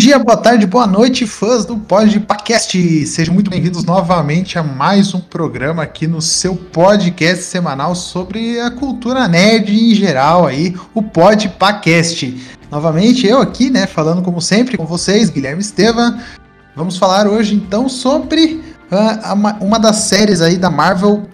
Dia, boa tarde, boa noite, fãs do Podcast. Sejam muito bem-vindos novamente a mais um programa aqui no seu podcast semanal sobre a cultura nerd em geral aí, o Podcast. Novamente eu aqui, né, falando como sempre com vocês, Guilherme Estevam. Vamos falar hoje então sobre uh, uma das séries aí da Marvel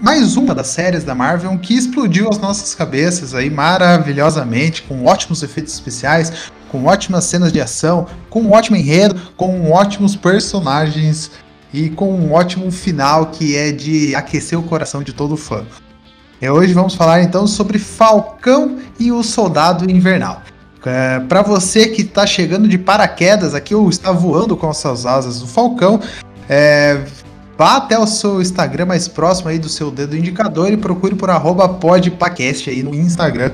mais uma das séries da Marvel que explodiu as nossas cabeças aí maravilhosamente, com ótimos efeitos especiais, com ótimas cenas de ação, com um ótimo enredo, com ótimos personagens e com um ótimo final que é de aquecer o coração de todo fã. E hoje vamos falar então sobre Falcão e o Soldado Invernal. É, Para você que está chegando de paraquedas aqui ou está voando com as suas asas do Falcão, é, vá até o seu Instagram mais próximo aí do seu dedo indicador e procure por arroba podpacast aí no Instagram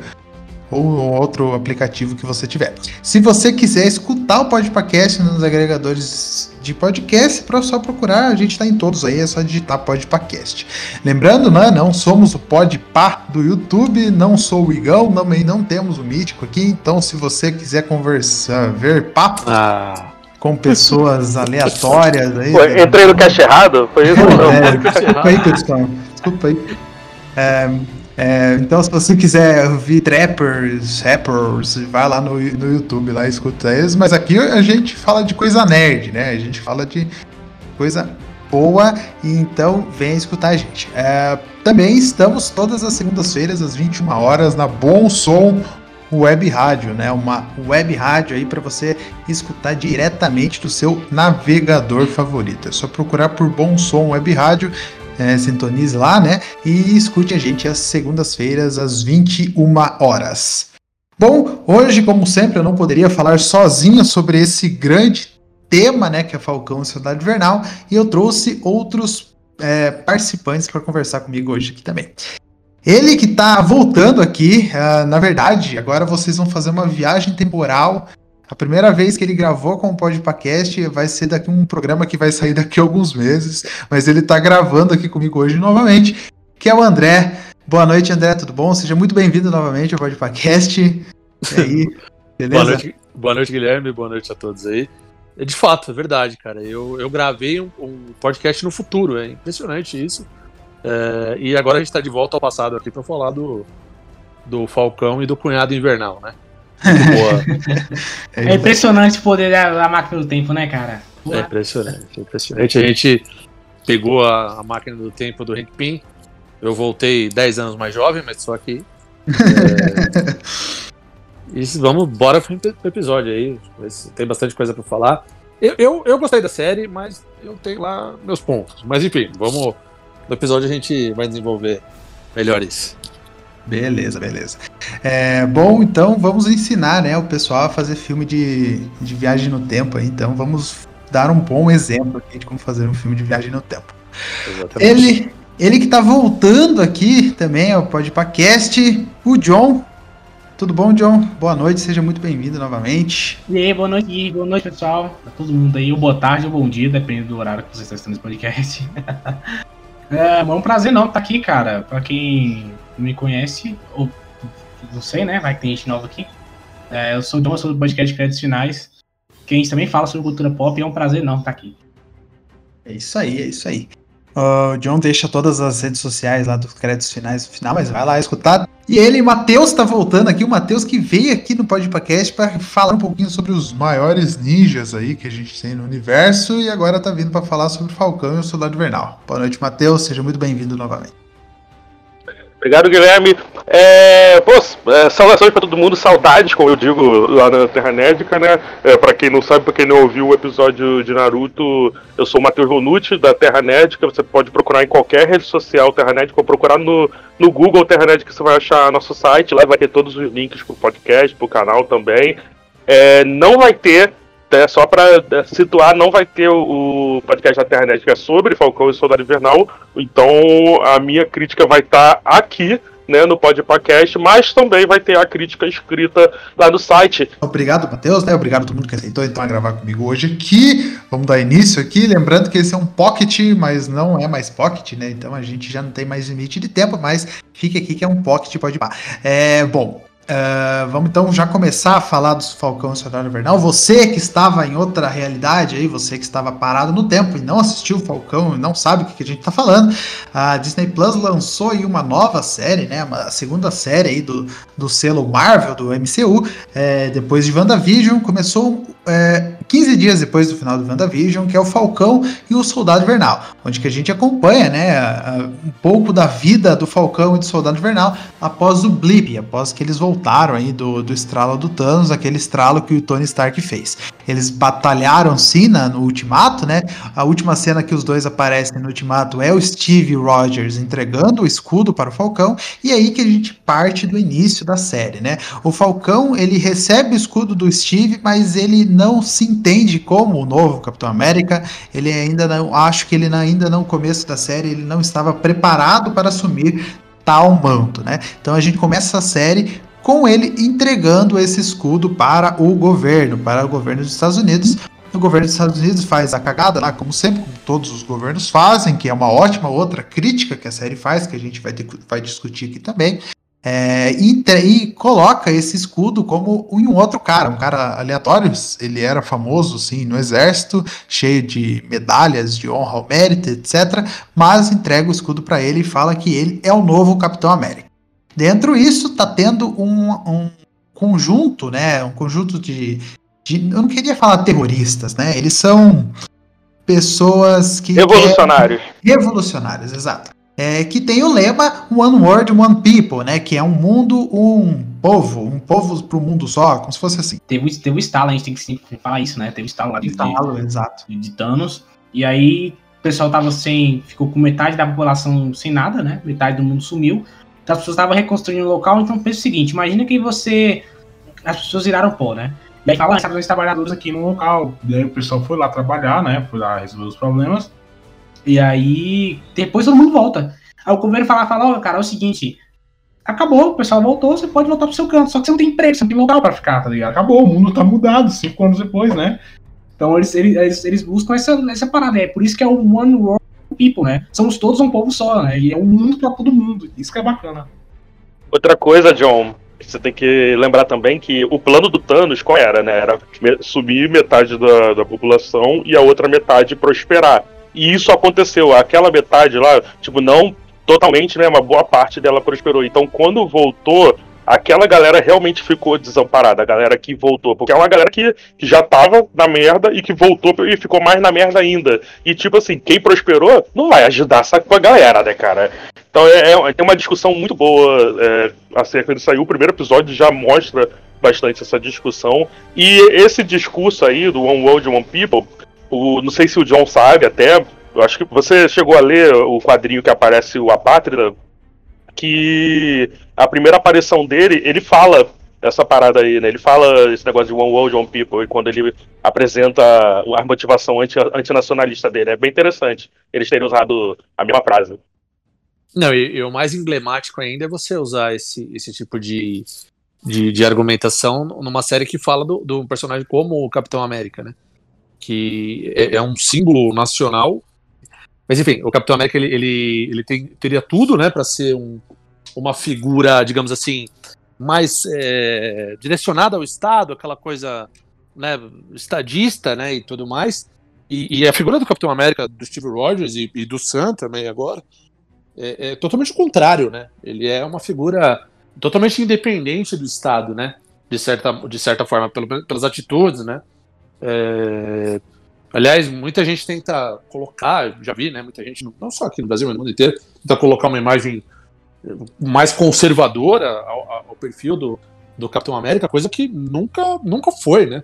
ou outro aplicativo que você tiver. Se você quiser escutar o Podpacast nos agregadores de podcast, é só procurar, a gente está em todos aí, é só digitar Podpacast. Lembrando, né, não somos o Podpá do YouTube, não sou o Igão, também não temos o Mítico aqui, então se você quiser conversar, ver papo... Ah com pessoas aleatórias. Aí, Pô, entrei no caixa errado? Foi isso? Não, é, desculpa aí, pessoal. Desculpa aí. É, é, então, se você quiser ouvir trappers, rappers, vai lá no, no YouTube lá escuta eles. Mas aqui a gente fala de coisa nerd, né? A gente fala de coisa boa, então vem escutar a gente. É, também estamos todas as segundas-feiras, às 21 horas, na Bom Som Web Rádio, né? Uma web rádio aí para você escutar diretamente do seu navegador favorito. É só procurar por Bom Som Web Rádio é, sintonize lá, né? E escute a gente às segundas-feiras, às 21 horas. Bom, hoje, como sempre, eu não poderia falar sozinho sobre esse grande tema, né? Que é Falcão e Cidade Invernal, e eu trouxe outros é, participantes para conversar comigo hoje aqui também. Ele que está voltando aqui, uh, na verdade, agora vocês vão fazer uma viagem temporal a primeira vez que ele gravou com o Podpacast vai ser daqui um programa que vai sair daqui a alguns meses, mas ele está gravando aqui comigo hoje novamente, que é o André. Boa noite, André, tudo bom? Seja muito bem-vindo novamente ao Podpacast. E aí, beleza? boa, noite, boa noite, Guilherme, boa noite a todos aí. É de fato, é verdade, cara. Eu, eu gravei um, um podcast no futuro, é impressionante isso. É, e agora a gente está de volta ao passado aqui para falar do, do Falcão e do Cunhado Invernal, né? É impressionante o poder da, da, máquina do tempo, né, cara? É impressionante, é impressionante. A gente pegou a, a, máquina do tempo do Hank Pym. Eu voltei 10 anos mais jovem, mas só que. É... e vamos, bora pro episódio aí. Tem bastante coisa para falar. Eu, eu, eu, gostei da série, mas eu tenho lá meus pontos. Mas enfim, vamos. No episódio a gente vai desenvolver melhor isso. Beleza, beleza. É, bom, então vamos ensinar né, o pessoal a fazer filme de, de viagem no tempo. Então vamos dar um bom exemplo aqui de como fazer um filme de viagem no tempo. Exatamente. Ele, ele que está voltando aqui também ao Podpacast, o John. Tudo bom, John? Boa noite, seja muito bem-vindo novamente. E aí, boa noite, boa noite, pessoal. Pra todo mundo aí, ou boa tarde ou bom dia, dependendo do horário que você está assistindo esse podcast. é, é um prazer não estar tá aqui, cara. Pra quem me conhece, ou não sei, né? Vai que tem gente nova aqui. É, eu sou o John, sou do podcast Créditos Finais. que a gente também fala sobre cultura pop é um prazer não estar aqui. É isso aí, é isso aí. O John deixa todas as redes sociais lá dos créditos finais no final, mas vai lá escutar. E ele, Matheus, tá voltando aqui. O Matheus que veio aqui no podcast para falar um pouquinho sobre os maiores ninjas aí que a gente tem no universo e agora tá vindo para falar sobre o Falcão e o Soldado Invernal. Boa noite, Matheus. Seja muito bem-vindo novamente. Obrigado, Guilherme. É, pô, é, saudações para todo mundo, saudades, como eu digo lá na Terra Nédica, né? É, para quem não sabe, para quem não ouviu o episódio de Naruto, eu sou o Matheus Ronucci, da Terra Nédica. Você pode procurar em qualquer rede social Terra Nédica, ou procurar no, no Google Terra Nédica, você vai achar nosso site. Lá vai ter todos os links pro podcast, pro canal também. É, não vai ter é, só para é, situar, não vai ter o, podcast da Terranet que é sobre Falcão e Soldado Invernal, então a minha crítica vai estar tá aqui, né, no podcast, mas também vai ter a crítica escrita lá no site. Obrigado, Matheus, né? Obrigado a todo mundo que aceitou então gravar comigo hoje aqui. Vamos dar início aqui, lembrando que esse é um pocket, mas não é mais pocket, né? Então a gente já não tem mais limite de tempo, mas fica aqui que é um pocket, pode ir. É, bom, Uh, vamos então já começar a falar dos Falcão e Invernal. Você que estava em outra realidade aí, você que estava parado no tempo e não assistiu o Falcão e não sabe o que, que a gente está falando, a Disney Plus lançou aí uma nova série, né? Uma segunda série aí do, do selo Marvel, do MCU, é, depois de WandaVision, começou é, 15 dias depois do final do WandaVision, que é o Falcão e o Soldado Invernal, onde que a gente acompanha, né, um pouco da vida do Falcão e do Soldado Invernal após o blip, após que eles voltaram aí do, do estralo do Thanos, aquele estralo que o Tony Stark fez. Eles batalharam sim no Ultimato, né? A última cena que os dois aparecem no Ultimato é o Steve Rogers entregando o escudo para o Falcão, e é aí que a gente parte do início da série, né? O Falcão, ele recebe o escudo do Steve, mas ele não se entende como o novo Capitão América. Ele ainda não, acho que ele ainda no começo da série, ele não estava preparado para assumir tal manto, né? Então a gente começa a série com ele entregando esse escudo para o governo, para o governo dos Estados Unidos. O governo dos Estados Unidos faz a cagada lá, como sempre, como todos os governos fazem, que é uma ótima outra crítica que a série faz, que a gente vai, ter, vai discutir aqui também. É, e, e, coloca esse escudo como em um outro cara, um cara aleatório. Ele era famoso, sim, no exército, cheio de medalhas de honra ao mérito, etc. Mas entrega o escudo para ele e fala que ele é o novo Capitão América. Dentro disso, tá tendo um, um conjunto, né? Um conjunto de, de, Eu não queria falar terroristas, né? Eles são pessoas que. Revolucionários. Querem, revolucionários, exato é, que tem o lema One World, One People, né? Que é um mundo, um povo, um povo para o mundo só, como se fosse assim. Teve, teve o estalo, a gente tem que falar isso, né? Teve o estalo lá de, estalo, de, exato. De, Thanos. E aí o pessoal tava sem. ficou com metade da população sem nada, né? Metade do mundo sumiu. Então as pessoas estavam reconstruindo o local. Então pensa o seguinte: imagina que você. As pessoas viraram pó, né? E aí fala, ah, dois trabalhadores aqui no local. E aí o pessoal foi lá trabalhar, né? Foi lá resolver os problemas. E aí, depois todo mundo volta. Aí o governo fala, fala, ó, oh, cara, é o seguinte, acabou, o pessoal voltou, você pode voltar pro seu canto, só que você não tem emprego, você não tem local para ficar, tá ligado? Acabou, o mundo tá mudado, cinco anos depois, né? Então eles, eles, eles buscam essa, essa parada, é por isso que é o One World People, né? Somos todos um povo só, né? E é um mundo para todo mundo, isso que é bacana. Outra coisa, John, você tem que lembrar também que o plano do Thanos qual era, né? Era subir metade da, da população e a outra metade prosperar. E isso aconteceu. Aquela metade lá, tipo, não totalmente, né? Uma boa parte dela prosperou. Então, quando voltou, aquela galera realmente ficou desamparada, a galera que voltou. Porque é uma galera que, que já tava na merda e que voltou e ficou mais na merda ainda. E, tipo assim, quem prosperou não vai ajudar sabe, com a galera, né, cara? Então, é, é, tem uma discussão muito boa é, acerca disso aí. O primeiro episódio já mostra bastante essa discussão. E esse discurso aí do One World, One People o, não sei se o John sabe até. Eu acho que você chegou a ler o quadrinho que aparece o Apátrida, que a primeira aparição dele, ele fala essa parada aí, né? Ele fala esse negócio de One World, One People, quando ele apresenta a motivação anti, antinacionalista dele. É bem interessante eles terem usado a mesma frase. Não, e, e, o mais emblemático ainda é você usar esse, esse tipo de, de, de argumentação numa série que fala do, do personagem como o Capitão América, né? Que é, é um símbolo nacional. Mas enfim, o Capitão América ele, ele, ele tem, teria tudo, né, para ser um, uma figura, digamos assim, mais é, direcionada ao Estado, aquela coisa né, estadista, né, e tudo mais. E, e, a figura do Capitão América, do Steve Rogers e, e do Sam também agora, é, é, totalmente o contrário, né? Ele é uma figura totalmente independente do Estado, né? De certa, de certa forma, pelo, pelas atitudes, né? É, aliás, muita gente tenta colocar, já vi, né? Muita gente, não só aqui no Brasil, mas no mundo inteiro, tenta colocar uma imagem mais conservadora ao, ao perfil do, do Capitão América, coisa que nunca, nunca foi, né?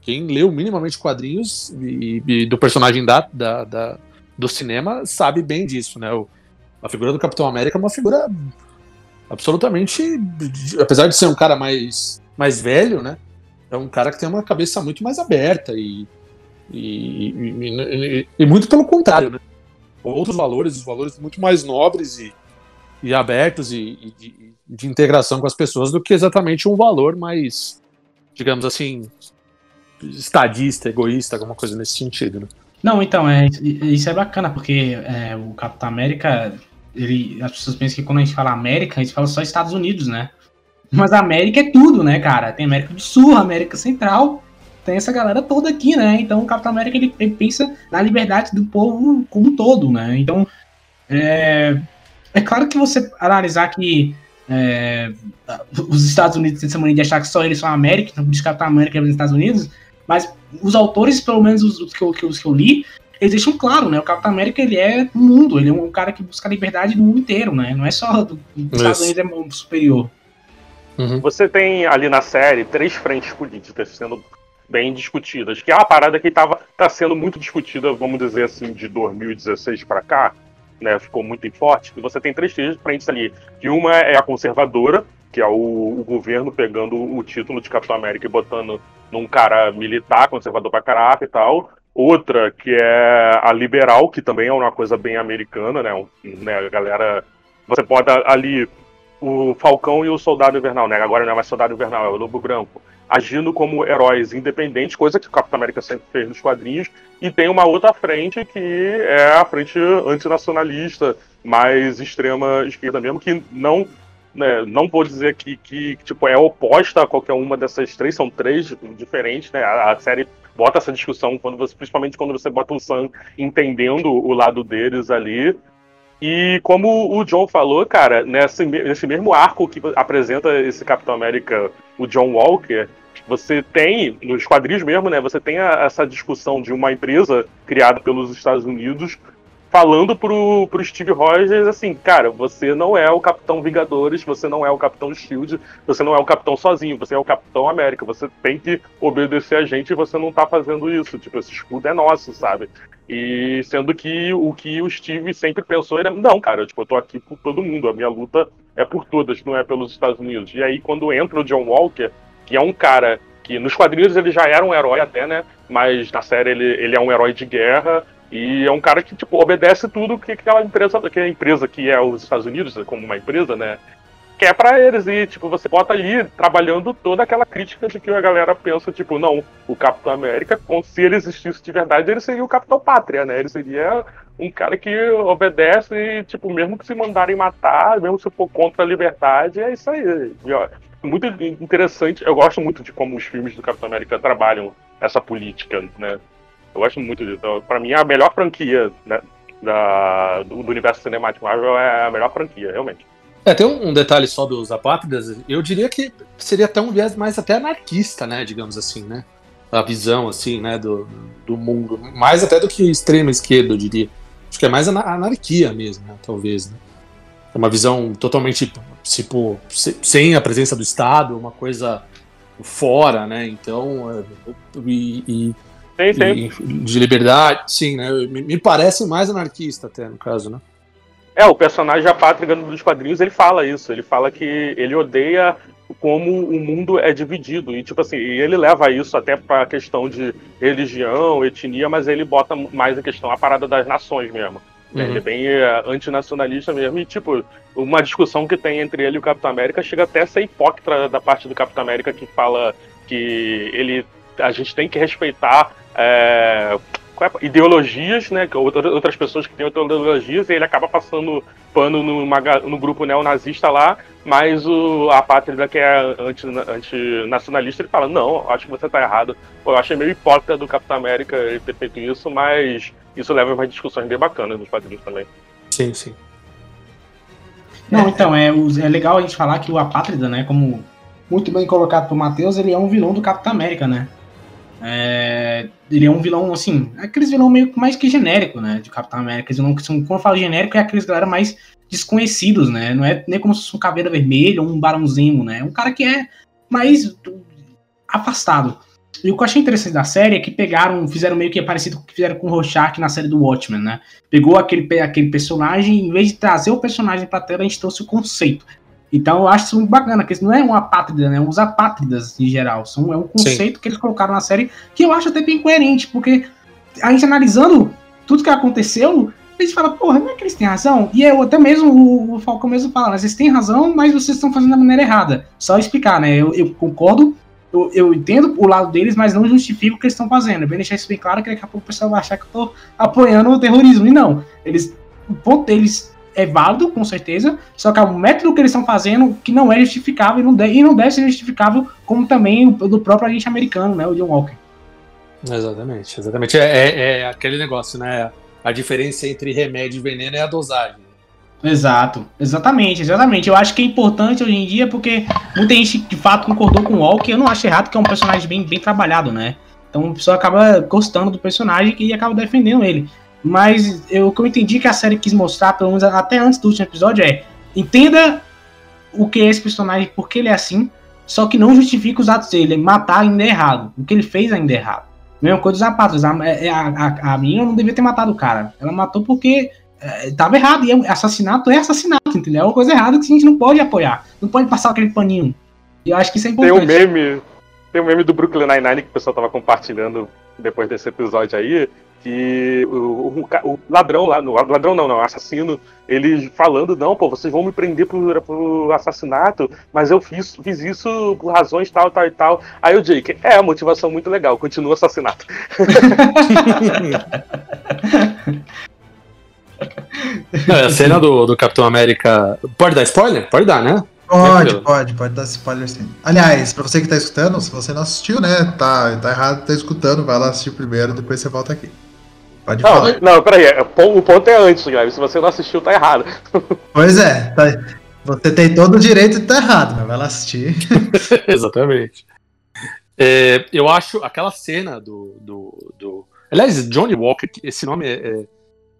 Quem leu minimamente quadrinhos e, e do personagem da, da, da, do cinema sabe bem disso, né? O, a figura do Capitão América é uma figura absolutamente. Apesar de ser um cara mais, mais velho, né? É um cara que tem uma cabeça muito mais aberta e. E, e, e muito pelo contrário, né? Outros valores, os valores muito mais nobres e, e abertos e, de, de integração com as pessoas do que exatamente um valor mais, digamos assim, estadista, egoísta, alguma coisa nesse sentido, né? Não, então, é, isso é bacana, porque é, o Capitão América, ele, as pessoas pensam que quando a gente fala América, a gente fala só Estados Unidos, né? Mas a América é tudo, né, cara? Tem América do Sul, América Central, tem essa galera toda aqui, né? Então o Capitão América ele, ele pensa na liberdade do povo como um todo, né? Então é, é claro que você analisar que é, os Estados Unidos têm essa mania de achar que só eles são a América, então por Capitão América é os Estados Unidos, mas os autores, pelo menos os, os, que, eu, que, os que eu li, eles deixam claro, né? O Capitão América ele é o mundo, ele é um cara que busca a liberdade no mundo inteiro, né? Não é só dos Estados Unidos é superior. Uhum. Você tem ali na série três frentes políticas sendo bem discutidas, que é uma parada que estava tá sendo muito discutida, vamos dizer assim, de 2016 para cá, né? Ficou muito forte. E você tem três frentes ali. Que uma é a conservadora, que é o, o, governo pegando o título de Capitão América e botando num cara militar, conservador pra caraca e tal. Outra, que é a liberal, que também é uma coisa bem americana, né? Um, né a galera. Você bota ali o Falcão e o Soldado Invernal, né? Agora não é mais Soldado Invernal, é o Lobo Branco. Agindo como heróis independentes, coisa que o Capitão América sempre fez nos quadrinhos. E tem uma outra frente que é a frente antinacionalista, mais extrema esquerda mesmo, que não né, não vou dizer que, que, tipo, é oposta a qualquer uma dessas três, são três diferentes, né? A, a, série bota essa discussão, quando você, principalmente quando você bota o Sam entendendo o lado deles ali. E como o John falou, cara, nesse, nesse mesmo arco que apresenta esse Capitão América, o John Walker, você tem, nos quadrinhos mesmo, né? Você tem a, essa discussão de uma empresa criada pelos Estados Unidos falando pro, pro Steve Rogers assim, cara, você não é o Capitão Vingadores, você não é o Capitão Shield, você não é o Capitão sozinho, você é o Capitão América, você tem que obedecer a gente e você não tá fazendo isso, tipo, esse escudo é nosso, sabe? E sendo que o que o Steve sempre pensou era, não, cara, tipo, eu tô aqui por todo mundo, a minha luta é por todas, não é pelos Estados Unidos. E aí quando entra o John Walker, que é um cara que nos quadrinhos ele já era um herói até, né? Mas na série ele, ele é um herói de guerra, e é um cara que, tipo, obedece tudo que aquela empresa, que a empresa que é os Estados Unidos, como uma empresa, né? Quer para eles. E, tipo, você bota ali trabalhando toda aquela crítica de que a galera pensa, tipo, não, o Capitão América, se ele existisse de verdade, ele seria o Capitão Pátria, né? Ele seria um cara que obedece e, tipo, mesmo que se mandarem matar, mesmo se for contra a liberdade, é isso aí. E, ó, muito interessante. Eu gosto muito de como os filmes do Capitão América trabalham essa política, né? Eu gosto muito disso. Então, pra mim, a melhor franquia né, da, do, do, universo cinemático Marvel é a melhor franquia, realmente. É, tem um, um detalhe só dos apátridas, eu diria que seria até um viés mais até anarquista, né, digamos assim, né? A visão, assim, né, do, do mundo. Mais até do que extrema esquerda, eu diria. Acho que é mais anarquia mesmo, né, talvez, né? É uma visão totalmente, tipo, sem a presença do Estado, uma coisa fora, né? Então, é, e, e Sim, sim. de liberdade, sim, né? Me, me, parece mais anarquista até, no caso, né? É, o personagem Apátrica dos quadrinhos, ele fala isso. Ele fala que ele odeia como o mundo é dividido. E, tipo assim, ele leva isso até para a questão de religião, etnia, mas ele bota mais em questão a parada das nações mesmo. Uhum. Ele é bem é, antinacionalista mesmo. E, tipo, uma discussão que tem entre ele e o Capitão América chega até a ser hipócrita da parte do Capitão América que fala que ele a gente tem que respeitar é, é, ideologias, né? Outras pessoas que têm outras ideologias, e ele acaba passando pano no, no grupo neonazista lá, mas o, a pátria que é antinacionalista, ele fala, não, acho que você tá errado. Pô, eu achei meio hipócrita do Capitão América ele ter feito isso, mas isso leva a umas discussões bem bacanas nos quadrinhos também. Sim, sim. Não, então, é, é legal a gente falar que o Apátrida, né, como muito bem colocado por Matheus, ele é um vilão do Capitão América, né? É, ele é um vilão, assim, aqueles vilão meio mais que genérico, né? De Capitão América. Vilão que são, quando eu falo genérico, é aqueles galera mais desconhecidos, né? Não é nem como se fosse um caveira vermelho ou um barãozinho, né? É um cara que é mais afastado. E o que eu achei interessante da série é que pegaram, fizeram meio que parecido com o que fizeram com o Rorschach na série do Watchmen, né? Pegou aquele, aquele personagem, em vez de trazer o personagem pra tela, a gente trouxe o conceito. Então eu acho isso muito bacana, que isso não é uma apátrida, né? Os apátridas em geral. São, é um conceito Sim. que eles colocaram na série que eu acho até bem coerente, porque a gente analisando tudo que aconteceu, a gente fala, porra, não é que eles têm razão? E eu até mesmo, o, o Falcão mesmo fala, vocês têm razão, mas vocês estão fazendo da maneira errada. Só explicar, né? Eu, eu concordo, eu, eu, entendo o lado deles, mas não justifico o que eles estão fazendo. Eu vou deixar isso bem claro, que daqui a pouco o pessoal vai achar que eu tô apoiando o terrorismo. E não. Eles, o ponto deles é válido, com certeza, só que é o método que eles estão fazendo que não é justificável e não, deve, e não deve ser justificável, como também o do próprio agente americano, né, o John Walker. Exatamente, exatamente. É, é, é aquele negócio, né? A diferença entre remédio e veneno é a dosagem. Exato, exatamente, exatamente. Eu acho que é importante hoje em dia porque muita gente de fato concordou com o Walker. Eu não acho errado que é um personagem bem, bem trabalhado, né? Então a pessoa acaba gostando do personagem e acaba defendendo ele. Mas eu, o que eu entendi que a série quis mostrar, pelo menos até antes do último episódio, é entenda o que é esse personagem, porque ele é assim, só que não justifica os atos dele. Matar ainda é errado. O que ele fez ainda é errado. Mesma coisa dos zapatos. A, é, a, a, a menina não devia ter matado o cara. Ela matou porque é, tava errado. E é assassinato é assassinato, entendeu? É uma coisa errada que a gente não pode apoiar. Não pode passar aquele paninho. E eu acho que isso é importante. Tem um meme, tem um meme do Brooklyn Nine-Nine que o pessoal tava compartilhando depois desse episódio aí, que o, o, o, ladrão lá, no ladrão não, não, assassino, ele falando, não, pô, vocês vão me prender por, por assassinato, mas eu fiz, fiz isso por razões tal, tal e tal. Aí o Jake, é, a motivação muito legal, continua assassinato. é, a cena do, do Capitão América. Pode dar spoiler? Pode dar, né? Pode, pode, pode dar spoiler sim. Aliás, pra você que tá escutando, se você não assistiu, né, tá, tá errado, tá escutando, vai lá assistir primeiro, depois você volta aqui. Pode não, falar. Não, peraí, é, o ponto é antes, Guilherme. Se você não assistiu, tá errado. Pois é, tá, você tem todo o direito de estar tá errado, mas vai lá assistir. Exatamente. É, eu acho aquela cena do, do, do. Aliás, Johnny Walker, esse nome é, é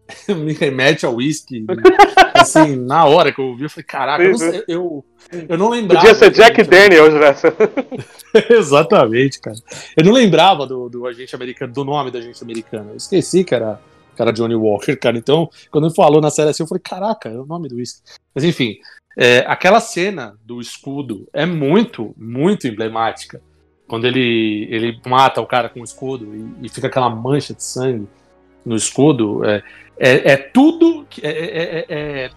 me remete ao whisky. assim, na hora que eu ouvi, eu falei, caraca, eu, não, eu, eu não lembrava. Podia ser Jack Daniels nessa. Exatamente, cara. Eu não lembrava do, do agente americano, do nome da agente americana. Eu esqueci que era, Johnny Walker, cara. Então, quando ele falou na série assim, eu falei, caraca, é o nome do whisky. Mas enfim, é, aquela cena do escudo é muito, muito emblemática. Quando ele, ele mata o cara com o escudo e, e fica aquela mancha de sangue no escudo. É, é, é tudo. É, é, é, é,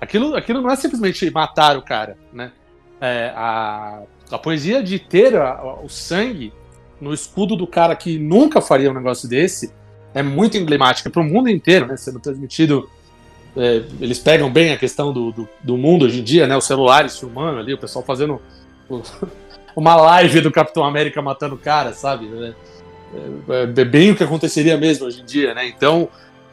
aquilo, aquilo não é simplesmente matar o cara, né? É, a, a poesia de ter a, a, o sangue no escudo do cara que nunca faria um negócio desse é muito emblemática para o mundo inteiro, né? Sendo transmitido. É, eles pegam bem a questão do, do, do, mundo hoje em dia, né? Os celulares filmando ali, o pessoal fazendo uma live do Capitão América matando o cara, sabe? É, é, bem o que aconteceria mesmo hoje em dia, né? Então,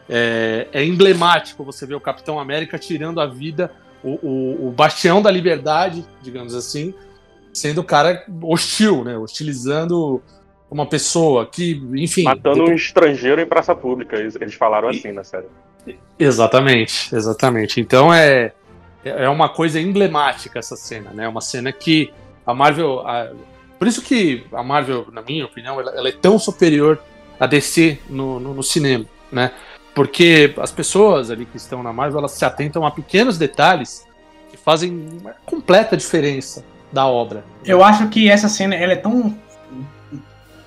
é, é, emblemático você ver o Capitão América tirando a vida, o, o, o, bastião da liberdade, digamos assim, sendo o cara hostil, né? Hostilizando uma pessoa que, enfim. Matando um estrangeiro em praça pública, eles, eles falaram assim na série. Exatamente, exatamente. Então é, é uma coisa emblemática essa cena, né? Uma cena que a Marvel. A, por isso que a Marvel, na minha opinião, ela, ela é tão superior a DC no, no, no cinema, né? Porque as pessoas ali que estão na Marvel, elas se atentam a pequenos detalhes que fazem uma completa diferença da obra. Eu acho que essa cena, ela é tão...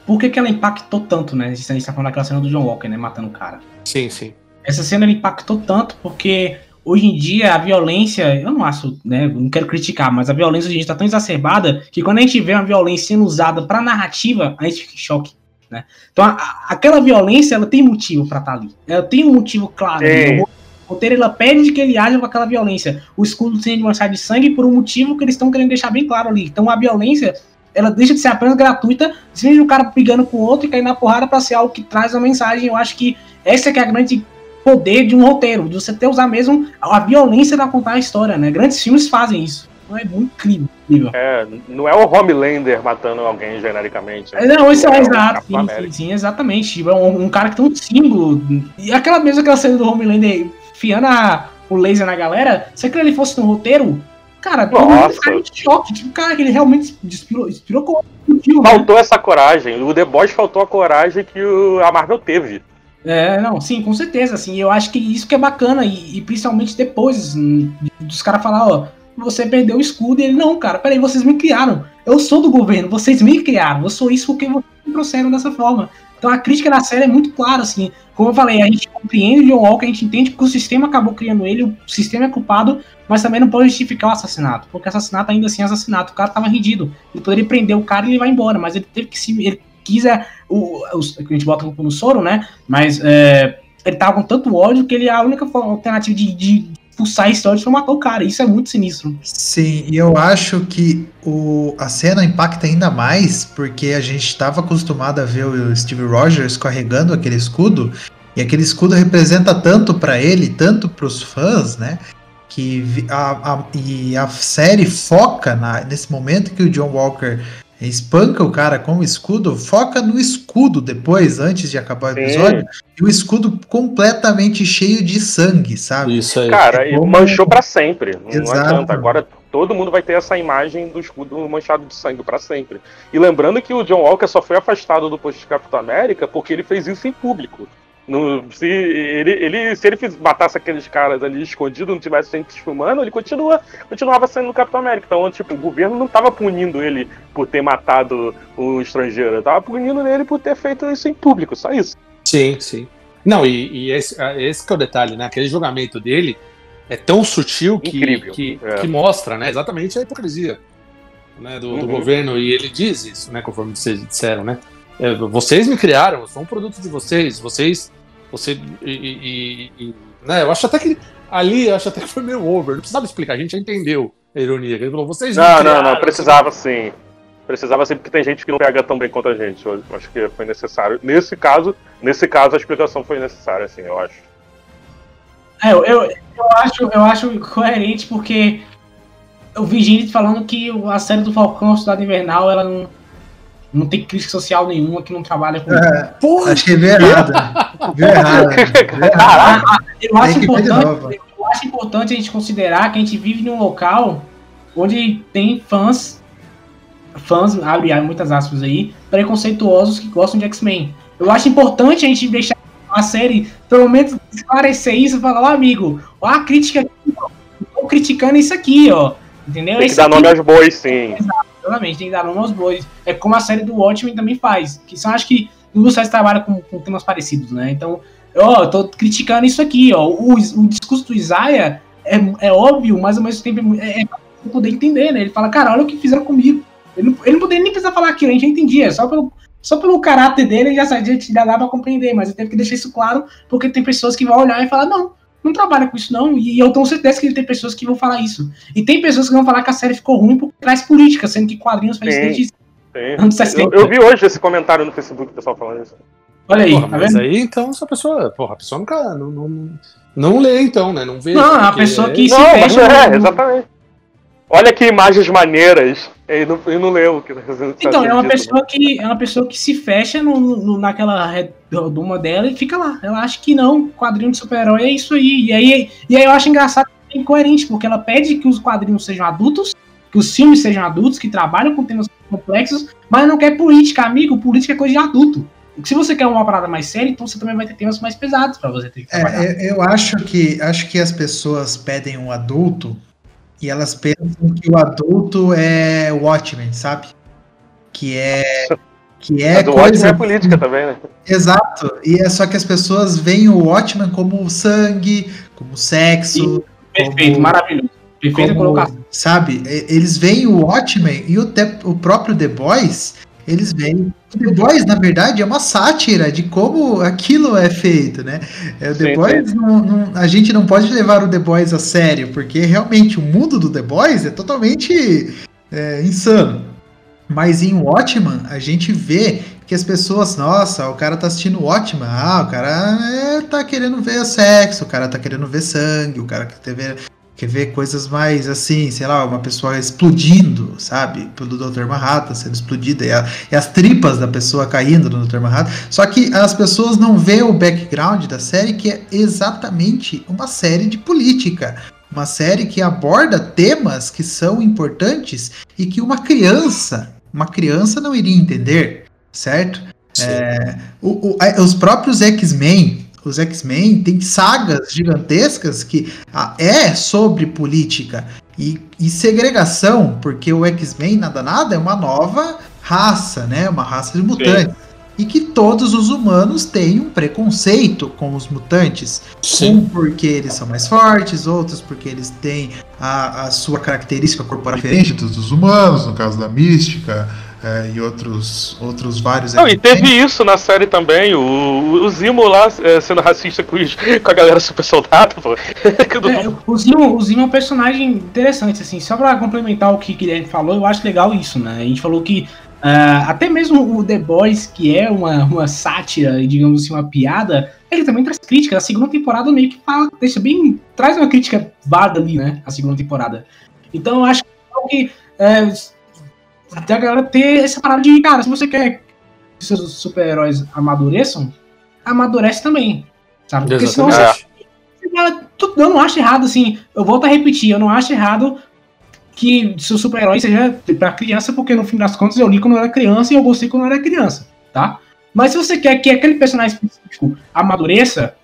Por que, que ela impactou tanto, né? A gente tá falando daquela cena do John Walker, né? Matando o cara. Sim, sim. Essa cena ela impactou tanto porque hoje em dia a violência, eu não acho, né? Não quero criticar, mas a violência hoje em dia tá tão exacerbada que quando a gente vê uma violência sendo usada pra narrativa, a gente fica em choque. Né? Então, a, aquela violência, ela tem motivo para estar tá ali. Ela tem um motivo claro. É. O roteiro, ela pede que ele haja com aquela violência. O escudo sendo manchado de sangue por um motivo que eles estão querendo deixar bem claro ali. Então, a violência, ela deixa de ser apenas gratuita, simplesmente um cara brigando com o outro e cair na porrada para ser algo que traz uma mensagem. Eu acho que essa é que é a grande poder de um roteiro, de você ter usar mesmo a violência para contar a história, né? Grandes filmes fazem isso. É muito incrível. É, não é o Homelander matando alguém genericamente. Né? Não, isso é, é exato. Sim, sim, sim, exatamente. Tipo, é um, um, cara que tem um símbolo. E aquela mesma aquela cena do Homelander fiando a, o laser na galera, se aquele ele fosse no roteiro, cara, todo mundo ficaria choque. Tipo, cara, que ele realmente inspirou, inspirou com o Faltou né? essa coragem. O The Boys faltou a coragem que o, a Marvel teve. É, não, sim, com certeza, assim, eu acho que isso que é bacana, e, e principalmente depois hum, dos caras falar, ó, você perdeu o escudo, e ele, não, cara, peraí, vocês me criaram, eu sou do governo, vocês me criaram, eu sou isso porque vocês me trouxeram dessa forma. Então a crítica da série é muito clara, assim, como eu falei, a gente compreende o John Walker, a gente entende que o sistema acabou criando ele, o sistema é culpado, mas também não pode justificar o assassinato, porque assassinato ainda assim é assassinato, o cara tava rendido, ele poderia prender o cara e ele vai embora, mas ele teve que se... Ele, quis é, o, o, a gente bota no soro, né? Mas é, ele tava com tanto ódio que ele a única alternativa de, de expulsar a história foi matar o cara. Isso é muito sinistro. Sim, e eu acho que o, a cena impacta ainda mais porque a gente estava acostumado a ver o Steve Rogers carregando aquele escudo. E aquele escudo representa tanto para ele, tanto para os fãs, né? Que a, a, e a série foca na, nesse momento que o John Walker espanca o cara com o escudo, foca no escudo depois, antes de acabar o episódio, e o escudo completamente cheio de sangue, sabe? Isso aí. Cara, é como... manchou para sempre. Não Exato. adianta. Agora todo mundo vai ter essa imagem do escudo manchado de sangue para sempre. E lembrando que o John Walker só foi afastado do posto de Capitão América porque ele fez isso em público. No, se, ele, ele, se ele matasse aqueles caras ali escondido, não tivesse gente filmando, ele continua, continuava sendo o Capitão América. Então, tipo, o governo não estava punindo ele por ter matado o estrangeiro, estava punindo ele por ter feito isso em público, só isso. Sim, sim. Não, e, e esse, esse é o detalhe, né? Aquele julgamento dele é tão sutil que, que, é. que, mostra, né? Exatamente a hipocrisia né, do, uhum. do governo. E ele diz isso, né? Conforme vocês disseram, né? É, vocês me criaram, eu sou um produto de vocês, vocês. Você. E, e, e, né, eu acho até que. Ali, eu acho até que foi meio over. Não precisava explicar, a gente já entendeu a ironia. Ele falou, vocês Não, criaram, não, não, precisava sim. Precisava sim, porque tem gente que não pega tão bem quanto a gente. Eu acho que foi necessário. Nesse caso, nesse caso, a explicação foi necessária, assim, eu acho. É, eu, eu, eu, acho, eu acho coerente porque eu vi gente falando que a série do Falcão, Cidade Invernal, ela não não tem crítica social nenhuma que não trabalha com. É, Porra, achei bem errado. Viu errado. Ah, eu, acho importante, eu acho importante a gente considerar que a gente vive num local onde tem fãs, fãs, abre muitas aspas aí, preconceituosos que gostam de X-Men. Eu acho importante a gente deixar a série, pelo menos, esclarecer isso e falar, ó, amigo, ó, a crítica aqui, ó, tô criticando isso aqui, ó. Entendeu? Tem que dar nome aos bois, sim. Exato. Exatamente, tem que dar nome aos bois. É como a série do Watchmen também faz. Que são, acho que, duas séries trabalham com, com temas parecidos, né? Então, ó, eu tô criticando isso aqui, ó. O, o discurso do Isaiah é, é óbvio, mas ao mesmo tempo é, é pra poder entender, né? Ele fala, cara, olha o que fizeram comigo. Ele não, ele não poderia nem precisar falar aquilo, a gente já entendia, só pelo, só pelo caráter dele já, já, já dava pra compreender, mas ele teve que deixar isso claro, porque tem pessoas que vão olhar e falar, não, não trabalha com isso, não. E eu tenho certeza que tem pessoas que vão falar isso. E tem pessoas que vão falar que a série ficou ruim porque traz política, sendo que quadrinhos faz desde anos 60. Eu, eu, vi hoje esse comentário no Facebook, o pessoal falando isso. Olha aí, porra, tá mas aí então essa pessoa, porra, a pessoa nunca. Não, não, não lê então, né? Não vê. Não, a pessoa que não, se fecha. É, exatamente. Olha que imagens maneiras. Ele não, ele não leu. Então, é uma, pessoa que, é uma pessoa que se fecha no, no, naquela redoma dela e fica lá. Ela acha que não, quadrinho de super-herói é isso aí. E aí, e aí eu acho engraçado e incoerente, porque ela pede que os quadrinhos sejam adultos, que os filmes sejam adultos, que trabalham com temas complexos, mas não quer política, amigo. Política é coisa de adulto. Se você quer uma parada mais séria, então você também vai ter temas mais pesados para você ter que é, trabalhar. É, eu acho que acho que as pessoas pedem um adulto e elas pensam que o adulto é Watchmen, sabe? Que é. Que é Mas o coisa... Watchmen é política também, né? Exato. E é só que as pessoas veem o Watchmen como sangue, como sexo. Perfeito, como... maravilhoso. Perfeita colocação. Sabe? Eles veem o Watchmen e o, The, o próprio The Boys eles veem. O The Boys, na verdade, é uma sátira de como aquilo é feito, né? É, o The Sim, Boys, não, não- a gente não pode levar o The Boys a sério, porque realmente o mundo do The Boys é totalmente é, insano. Mas em Watchman, a gente vê que as pessoas, nossa, o cara tá assistindo Watchman, ah, o cara é, tá querendo ver sexo, o cara tá querendo ver sangue, o cara quer ver, quer ver coisas mais assim, sei lá, uma pessoa explodindo, sabe? Pelo Dr. Manhattan sendo explodida e, a- e as tripas da pessoa caindo no Dr. Manhattan. Só que as pessoas não vê o background da série, que é exatamente uma série de política. Uma série que aborda temas que são importantes e que uma criança, uma criança não iria entender, certo? É, o- o- a- os próprios X-Men, os X-Men têm sagas gigantescas que ah, é sobre política e, e segregação, porque o X-Men nada nada é uma nova raça, né? Uma raça de mutantes. E que todos os humanos têm um preconceito com os mutantes. Um porque eles são mais fortes, outros porque eles têm a, a sua característica corporal diferente dos humanos, no caso da mística, é, e outros, outros vários. Não, e teve isso na série também, o, o Zimo lá é, sendo racista com, os- com a galera super soldado, pô. É, o Zimo, o Zimo é um personagem interessante, assim, só pra complementar o que o Guilherme falou, eu acho legal isso, né? A gente falou que ah, até mesmo o The Boys, que é uma, uma sátira e, digamos assim, uma piada, ele também traz crítica. A segunda temporada meio que fala, deixa bem. traz uma crítica válida ali, né? A segunda temporada. Então eu acho que é, até a galera ter essa parada de, cara, se você quer que seus super-heróis amadureçam, amadurece também. Sabe? Porque senão você tu- eu não acho errado, assim, eu volto a repetir, eu não acho errado que seu super-herói seja pra criança, porque no fim das contas eu li quando eu era criança e eu gostei quando eu era criança, tá? Mas se você quer que aquele personagem específico amadureça,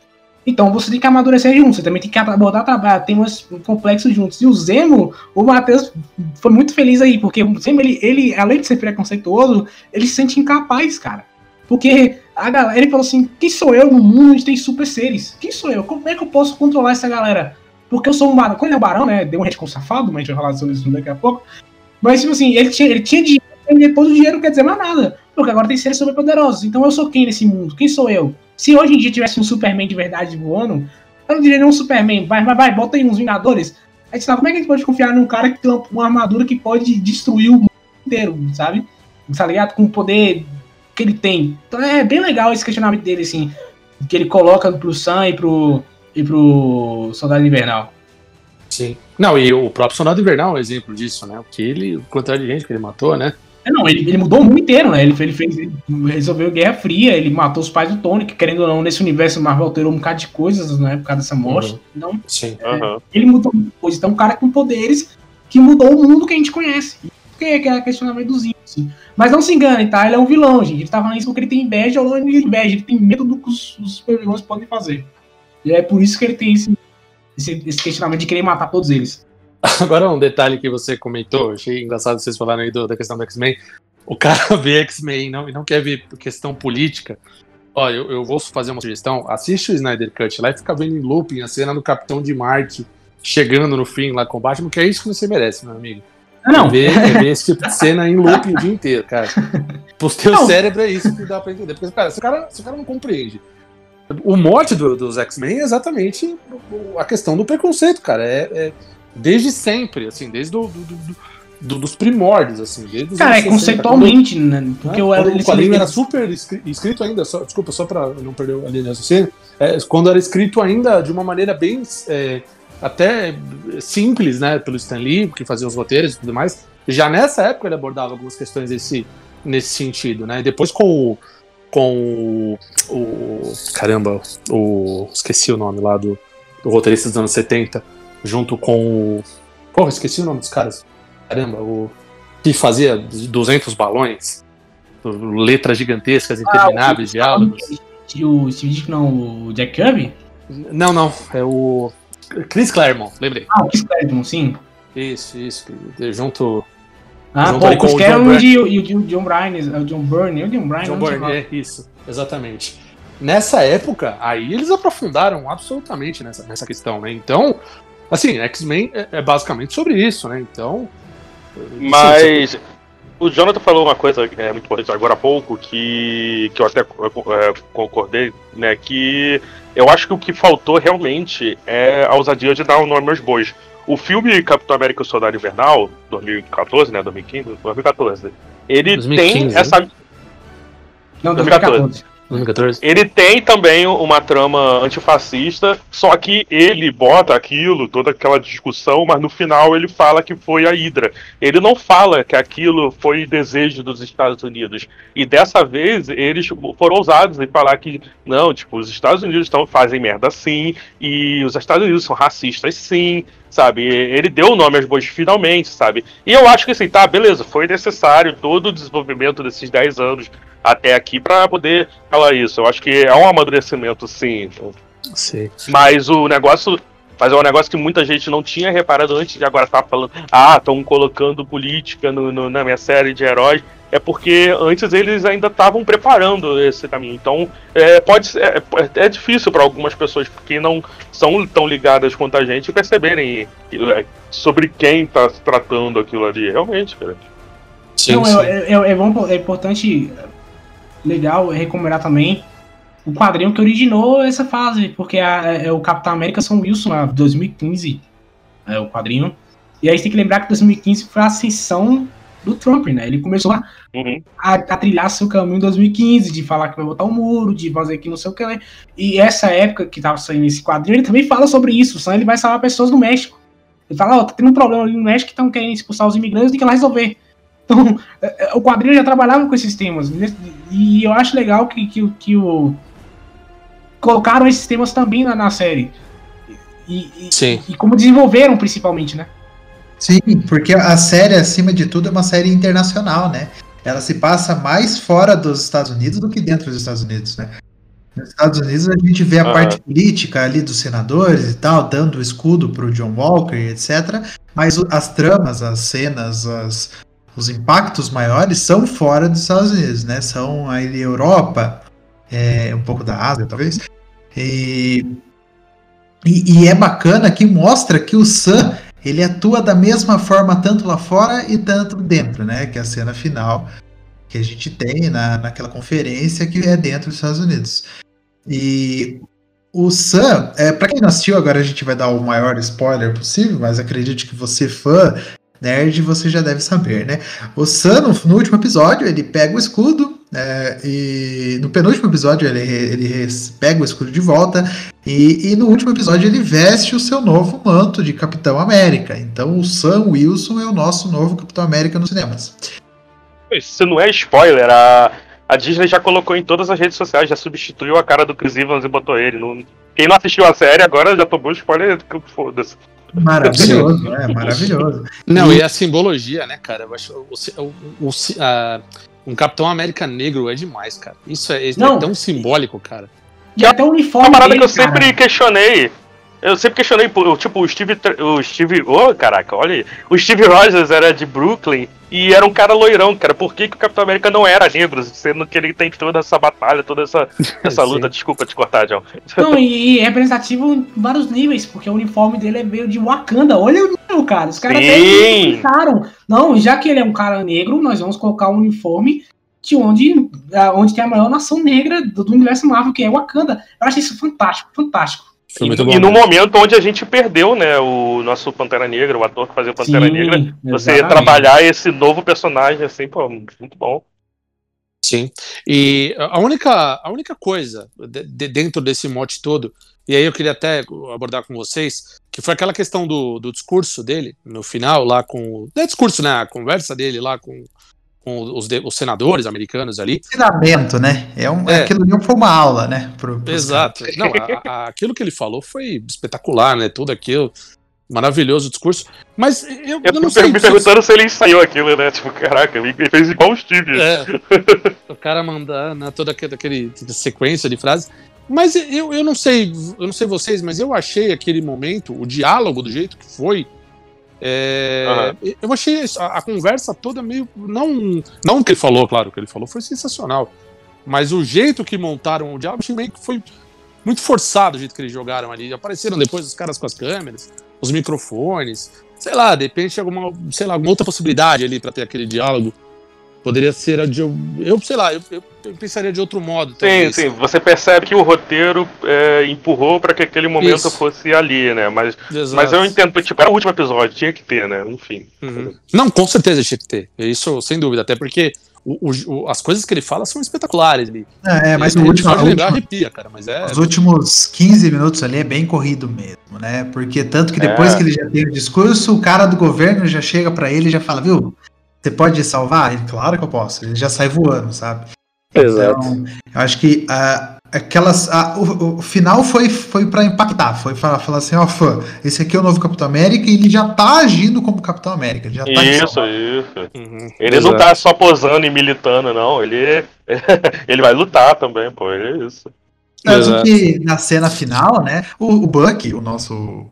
então você tem que amadurecer junto, você também tem que abordar trabalho, temas complexos juntos. E o Zemo, o Matheus foi muito feliz aí, porque o Zemo, ele, ele, além de ser preconceituoso, ele se sente incapaz, cara. Porque a galera, ele falou assim: quem sou eu no mundo onde tem super seres? Quem sou eu? Como é que eu posso controlar essa galera? Porque eu sou um barão. Quando ele é um barão, né? Deu um retcon safado, mas a gente vai falar sobre isso daqui a pouco. Mas, tipo assim, ele tinha, ele tinha dinheiro, e depois o dinheiro não quer dizer mais nada. Porque agora tem seres super poderosos. Então eu sou quem nesse mundo? Quem sou eu? Se hoje em dia tivesse um Superman de verdade voando, eu não diria nem um Superman. Vai, vai, vai, bota aí uns Vingadores. Aí você fala, como é que a gente pode confiar num cara que tem uma, armadura que pode destruir o mundo inteiro, sabe? Tá ligado? Com o poder que ele tem. Então é bem legal esse questionamento dele, assim, que ele coloca pro Sam e pro, e pro Soldado Invernal. Sim. Não, e o próprio Soldado Invernal é um exemplo disso, né? O que ele, o quantidade de gente que ele matou, né? É, não, ele, ele mudou o mundo inteiro, né? Ele, ele fez, ele resolveu Guerra Fria, ele matou os pais do Tony, que querendo ou não, nesse universo Marvel alterou um bocado de coisas, né? Por causa dessa morte. Uhum. Então, Sim. Aham. ele mudou muita coisa. Então, um cara com poderes que mudou o mundo que a gente conhece. Que é, que é questionamento do Zinho, assim. Mas não se engane, tá? Ele é um vilão, gente. Ele tá falando isso porque ele tem inveja ou não inveja. Ele tem medo do que os, os super vilões podem fazer. E é por isso que ele tem esse, esse, esse questionamento de querer matar todos eles. Agora um detalhe que você comentou, achei engraçado vocês falarem aí do- da questão do X-Men. O cara vê X-Men e não, e não quer ver questão política. Ó, eu, eu vou fazer uma sugestão. Assiste o Snyder Cut lá e fica vendo em looping a cena do Capitão de Marte chegando no fim lá com o Batman, que é isso que você merece, meu amigo. Ah, não. Ver, ver esse tipo de cena em looping o dia inteiro, cara. Pro teu Não. cérebro é isso que dá pra entender. Porque, cara, se o cara, se o cara não compreende. O mote do- dos X-Men é exatamente a questão do preconceito, cara. É, é desde sempre, assim, desde do, do- do- do- dos primórdios, assim. Desde Cara, é anos 60, conceitualmente, né? Porque né, o, quando ele o quadrinho era super escri- escrito ainda, só, desculpa, só pra não perder a linha de raciocínio, é, quando era escrito ainda de uma maneira bem é, até simples, né, pelo Stan Lee, que fazia os roteiros e tudo mais, já nessa época ele abordava algumas questões desse, nesse sentido, né, depois com o, com o, o- caramba, o, esqueci o nome lá do, do roteirista dos anos 70, junto com o, porra, esqueci o nome dos caras, caramba, o que fazia 200 balões, letras gigantescas, intermináveis, diálogos. E o Steve não, o Jack Kirby? Não, não, é o Chris Claremont, lembrei. Ah, o Chris Claremont, sim. Isso, isso, junto Ah, Junto pô, o com Chris o John Claremont e o e o John Bryan, o John Byrne, o John Bryan, John Byrne, é, isso, exatamente. Nessa época, aí eles aprofundaram absolutamente nessa, nessa questão, né? Então, assim, X-Men é, é basicamente sobre isso, né? Então. Mas o Jonathan falou uma coisa é, muito importante agora há pouco, que, que eu até é, concordei, né? Que eu acho que o que faltou realmente é a ousadia de dar o um nome aos bois. O filme Capitão América Soldado Invernal, 2014, né? 2015? 2014. Ele 2015, tem essa. Não, 2014. 2014. 2014. Ele tem também uma trama antifascista, só que ele bota aquilo, toda aquela discussão, mas no final ele fala que foi a Hydra. Ele não fala que aquilo foi desejo dos Estados Unidos. E dessa vez eles foram ousados em falar que, não, tipo, os Estados Unidos tão, fazem merda sim, e os Estados Unidos são racistas sim, sabe? Ele deu o nome aos bois finalmente, sabe? E eu acho que assim, tá, beleza, foi necessário todo o desenvolvimento desses 10 anos até aqui para poder falar isso. Eu acho que é um amadurecimento, sim. Sim. Mas o negócio. Mas é um negócio que muita gente não tinha reparado antes de agora estar tá falando. Ah, estão colocando política no, no, na minha série de heróis. É porque antes eles ainda estavam preparando esse caminho. Então, é, pode ser, é, é difícil para algumas pessoas que não são tão ligadas quanto a gente perceberem é, sobre quem está tratando aquilo ali. Realmente, cara. Sim, não, sim. É, é, é, bom, é importante legal recomendar também o quadrinho que originou essa fase, porque é, é o Capitão América São Wilson, a 2015, é o quadrinho. E aí tem que lembrar que 2015 foi a ascensão do Trump, né? Ele começou a, uhum. a, a, trilhar seu caminho em 2015, de falar que vai botar o um muro, de fazer que não sei o que. E essa época que tava saindo esse quadrinho, ele também fala sobre isso. Só ele vai salvar pessoas no México. Ele fala, ó, oh, tá tendo um problema ali no México que estão querendo expulsar os imigrantes, tem que ir lá resolver. Então, é, é, o quadrinho já trabalhava com esses temas. E eu acho legal que, que, que o. Colocaram esses temas também na, na série. E, Sim. E, e como desenvolveram, principalmente, né? Sim, porque a série, acima de tudo, é uma série internacional, né? Ela se passa mais fora dos Estados Unidos do que dentro dos Estados Unidos, né? Nos Estados Unidos a gente vê a uhum. parte política ali dos senadores e tal, dando o escudo pro John Walker, etc. Mas as tramas, as cenas, as, os impactos maiores são fora dos Estados Unidos, né? São a Europa, é, um pouco da Ásia, talvez. E, e, e, é bacana que mostra que o Sam ele atua da mesma forma tanto lá fora e tanto dentro, né? Que é a cena final que a gente tem na, naquela conferência que é dentro dos Estados Unidos. E o Sam, é, para quem não assistiu, agora a gente vai dar o maior spoiler possível, mas acredite que você fã nerd você já deve saber, né? O Sam, no último episódio, ele pega o escudo, é, e no penúltimo episódio ele, ele pega o escudo de volta, e, e, no último episódio ele veste o seu novo manto de Capitão América. Então o Sam Wilson é o nosso novo Capitão América nos cinemas. Isso não é spoiler, a, a Disney já colocou em todas as redes sociais, já substituiu a cara do Chris Evans e botou ele. Quem não assistiu a série agora já tomou spoiler, foda-se. Maravilhoso, é maravilhoso. Não, e... e a simbologia, né, cara? Eu acho o, o, o, a, um Capitão América negro é demais, cara. Isso é, é tão simbólico, cara. E até o uniforme. Uma parada dele, que eu cara. sempre questionei. Eu sempre questionei, tipo, o Steve. O Steve. Ô, oh, caraca, olha aí. O Steve Rogers era de Brooklyn e era um cara loirão, cara. Por que, que o Capitão América não era negro? Sendo que ele tem toda essa batalha, toda essa, essa luta. Desculpa te cortar, John. Não, e, e representativo em vários níveis, porque o uniforme dele é meio de Wakanda. Olha o nível, cara. Os caras até pensaram. Não, já que ele é um cara negro, nós vamos colocar um uniforme de onde, onde tem a maior nação negra do, do universo Marvel, que é Wakanda. Eu acho isso fantástico, fantástico. E, bom, e, no né? momento onde a gente perdeu, né, o nosso Pantera Negra, o ator que fazia o Pantera Sim, Negra, você exatamente. trabalhar esse novo personagem, assim, pô, muito bom. Sim. E a única, a única coisa de, de, dentro desse mote todo, e aí eu queria até abordar com vocês, que foi aquela questão do, do discurso dele, no final, lá com. Não é discurso, né? A conversa dele lá com com os, os, senadores americanos ali. Ensinamento, né? É um, é. Aquilo não foi uma aula, né? Pro, Exato. Não, a, a, aquilo que ele falou foi espetacular, né? Tudo aquilo. Maravilhoso discurso. Mas eu, eu, eu não sei. Me perguntando se ele ensaiou aquilo, né? Tipo, caraca, ele fez igual o Steve. É, o cara mandar né, toda aquele, aquele sequência de frases. Mas eu, eu não sei, eu não sei vocês, mas eu achei aquele momento, o diálogo do jeito que foi, é, uhum. Eu achei a, a, conversa toda meio. Não, não o que ele falou, claro, o que ele falou foi sensacional. Mas o jeito que montaram o diálogo, achei meio que foi muito forçado o jeito que eles jogaram ali. Apareceram depois os caras com as câmeras, os microfones. Sei lá, de repente alguma, sei lá, alguma outra possibilidade ali para ter aquele diálogo Poderia ser a de. Eu, sei lá, eu, eu, eu pensaria de outro modo. Sim, talvez. sim. Você percebe que o roteiro é, empurrou para que aquele momento Isso. fosse ali, né? Mas, Exato. mas eu entendo, tipo, era o último episódio, tinha que ter, né? Enfim. Uhum. Não, com certeza tinha que ter. Isso, sem dúvida. Até porque o- o- o- as coisas que ele fala são espetaculares. Ele, É, mas ele, o último, lembrar última- arrepia, cara. Mas é. os últimos 15 minutos ali é bem corrido mesmo, né? Porque tanto que depois É. que ele já tem o discurso, o cara do governo já chega pra ele e já fala, viu? Você pode salvar? Ele, claro que eu posso. Ele já sai voando, sabe? Então, eu acho que ah, aquelas. ah, o, o final foi, foi para impactar, foi para falar assim, ó, fã, esse aqui é o novo Capitão América e ele já tá agindo como Capitão América. Ele já tá Isso, isso. Uhum. Ele não Exato. tá só posando e militando, não. Ele, ele vai lutar também, pô. É isso. Tanto Exato. que na cena final, né, o, o Buck, o nosso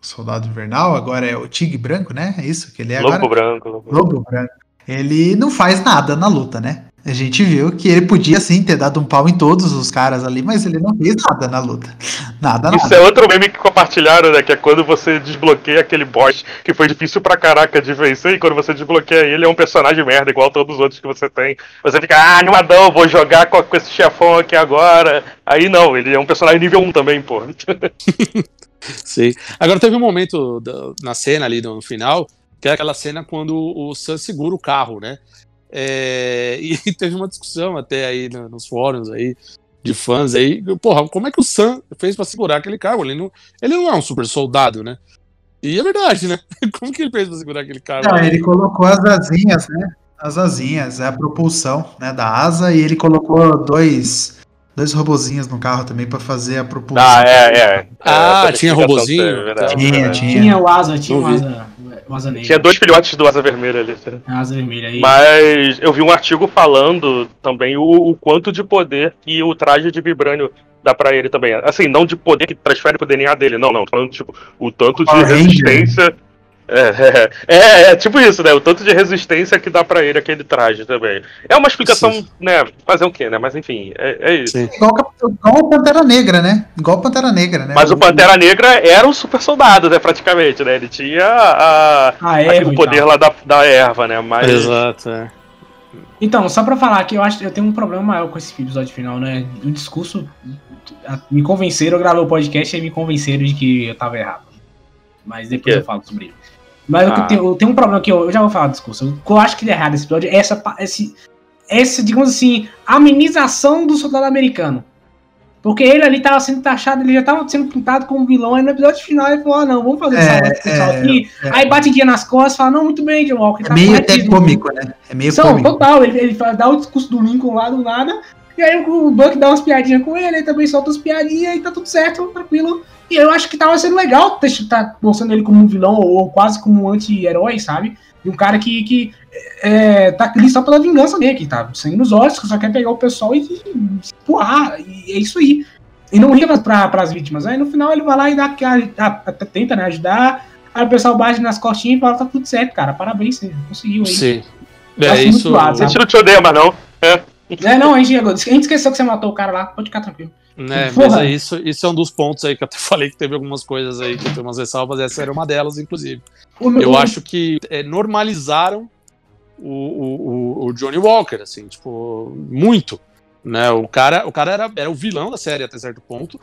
soldado invernal, agora é o Tigre Branco, né? É isso que ele é Lobo agora? branco. lobo branco. Lobo Branco. Ele não faz nada na luta, né? A gente viu que ele podia sim ter dado um pau em todos os caras ali, mas ele não fez nada na luta. Nada, Isso nada. é outro meme que compartilharam, né? Que é quando você desbloqueia aquele boss que foi difícil pra caraca de vencer, e quando você desbloqueia ele, é um personagem merda, igual todos os outros que você tem. Você fica, ah, animadão, vou jogar com, com esse chefão aqui agora. Aí não, ele é um personagem nível 1 também, pô. Sim. Agora teve um momento na cena ali no final, que é aquela cena quando o Sam segura o carro, né? É, e teve uma discussão até aí no- nos fóruns aí de fãs aí, porra, como é que o Sam fez pra segurar aquele carro? Ele não, ele não é um super soldado, né? E é verdade, né? Como que ele fez pra segurar aquele carro? Não, ele colocou as asinhas, né? As asinhas, é a propulsão né, da asa, e ele colocou dois, dois robozinhos no carro também pra fazer a propulsão. Ah, é, é. Ah, Essa tinha robozinho? Tinha, verdade. tinha. Tinha o asa, tinha o asa, o asa negra. Tinha dois filhotes do Asa Vermelha ali. A asa vermelha aí. Mas eu vi um artigo falando também o, o quanto de poder que o traje de vibrânio dá pra ele também. Assim, não de poder que transfere pro DNA dele, não, não. Falando, tipo, o tanto de Power Ranger. resistência. É, é, é, é tipo isso, né? O tanto de resistência que dá pra ele aquele traje também. É uma explicação, Sim. né? Fazer o quê, né? Mas enfim, é, é isso. Sim. Igual, o igual o Pantera Negra, né? Igual o Pantera Negra, né? Mas o Pantera Negra era um super soldado, né? Praticamente, né? Ele tinha a, Ah, aquele é, poder lá da, da erva, né? Mas. Exato, é. Então, só pra falar que eu acho que eu tenho um problema maior com esse episódio final, né? O discurso a- me convenceram, eu gravei o podcast e me convenceram de que eu tava errado. Mas depois Que? eu falo sobre ele. Mas o que Ah. eu tenho, eu tenho um problema que eu, eu já vou falar do discurso. O que eu acho que é errado nesse episódio é essa, esse, essa, digamos assim, amenização do soldado americano. Porque ele ali tava sendo taxado, ele já tava sendo pintado como vilão, aí no episódio final ele falou, ah não, vamos fazer É, essa pessoal é, aqui. é. Aí bate dia nas costas e fala, não, muito bem, John Walker, É tá meio até cômico, né? É meio São, cômico. total, ele, ele dá o discurso do Lincoln lá do nada, e aí o Buck dá umas piadinhas com ele, ele também solta as piadinhas e tá tudo certo, tranquilo. E eu acho que tava sendo legal ter, tá mostrando ele como um vilão ou quase como um anti-herói, sabe? De um cara que, que é, tá ali só pela vingança dele, que tá sangue nos olhos, que só quer pegar o pessoal e, e se empurrar, e é isso aí. E não liga pra, pras vítimas. Aí no final ele vai lá e dá, aquela- tenta né, ajudar, aí o pessoal bate nas costinhas e fala, tá tudo certo, cara, parabéns, você conseguiu aí. Sim. É isso. A gente não te odeia mais, não. É, não, a gente, a gente esqueceu que você matou o cara lá, pode ficar tranquilo. Né, Porra. mas é isso, isso é um dos pontos aí que eu até falei que teve algumas coisas aí que tem umas ressalvas, essa era uma delas, inclusive. Eu acho que é, normalizaram o, o, o- Johnny Walker, assim, tipo, muito. Né? O cara, o cara era, era o vilão da série até certo ponto,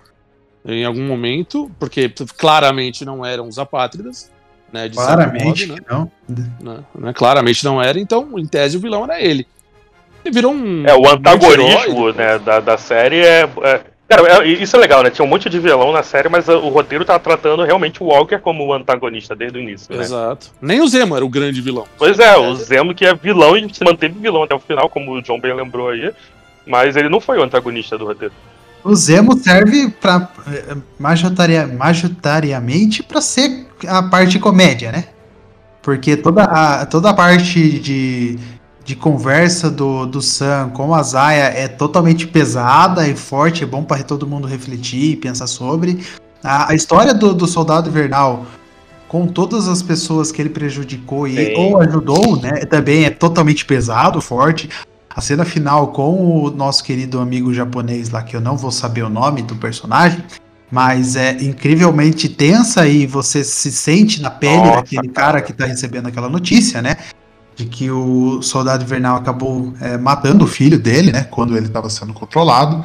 em algum momento, porque claramente não eram os apátridas, né? Claramente modo, que não. né, né, Claramente não era, então, em tese, o vilão era ele. Ele virou um. É, o um antagonismo anti-herói, né, da, da série é. é- Cara, é- isso é legal, né? Tinha um monte de vilão na série, mas uh, o roteiro tá tratando realmente o Walker como o antagonista desde o início, né? Exato. Nem o Zemo era o grande vilão. Pois é, o Zemo que é vilão e se manteve vilão até o final, como o John bem lembrou aí. Mas ele não foi o antagonista do roteiro. O Zemo serve para majoritariamente para ser a parte comédia, né? Porque toda a, toda a parte de, de conversa do, do Sam com a Zaya é totalmente pesada e forte, é bom para todo mundo refletir e pensar sobre. A, a história do, do Soldado Invernal com todas as pessoas que ele prejudicou e, Sim. ou ajudou, né? Também é totalmente pesado, forte. A cena final com o nosso querido amigo japonês lá, que eu não vou saber o nome do personagem, mas é incrivelmente tensa e você se sente na pele Nossa, daquele cara. cara que tá recebendo aquela notícia, né? De que o soldado invernal acabou é, matando o filho dele, né? Quando ele estava sendo controlado.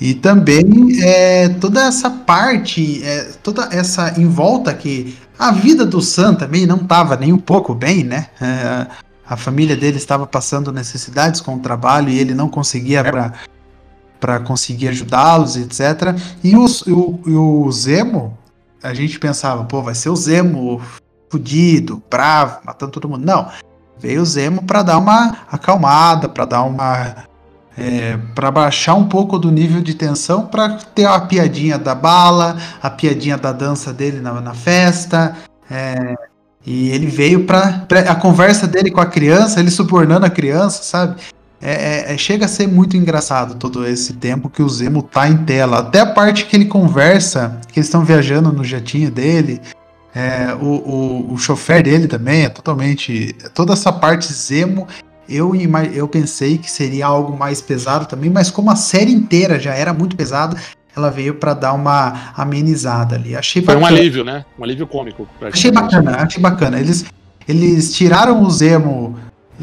E também é, toda essa parte, é, toda essa em volta que a vida do Sam também não estava nem um pouco bem, né? É, a família dele estava passando necessidades com o trabalho e ele não conseguia para para conseguir ajudá-los, etc. E o, o, o Zemo, a gente pensava, pô, vai ser o Zemo fudido, bravo, matando todo mundo. Não, veio o Zemo para dar uma acalmada, para dar uma é, para baixar um pouco do nível de tensão, para ter a piadinha da bala, a piadinha da dança dele na, na festa. É, e ele veio para a conversa dele com a criança, ele subornando a criança, sabe? É, é, é, chega a ser muito engraçado todo esse tempo que o Zemo tá em tela. Até a parte que ele conversa, que eles estão viajando no jetinho dele. É, o, o, o chofer dele também é totalmente. Toda essa parte Zemo eu, eu pensei que seria algo mais pesado também, mas como a série inteira já era muito pesada, ela veio para dar uma amenizada ali. Achei Foi bacana. um alívio, né? Um alívio cômico. Achei bacana, achei bacana. Eles, eles tiraram o Zemo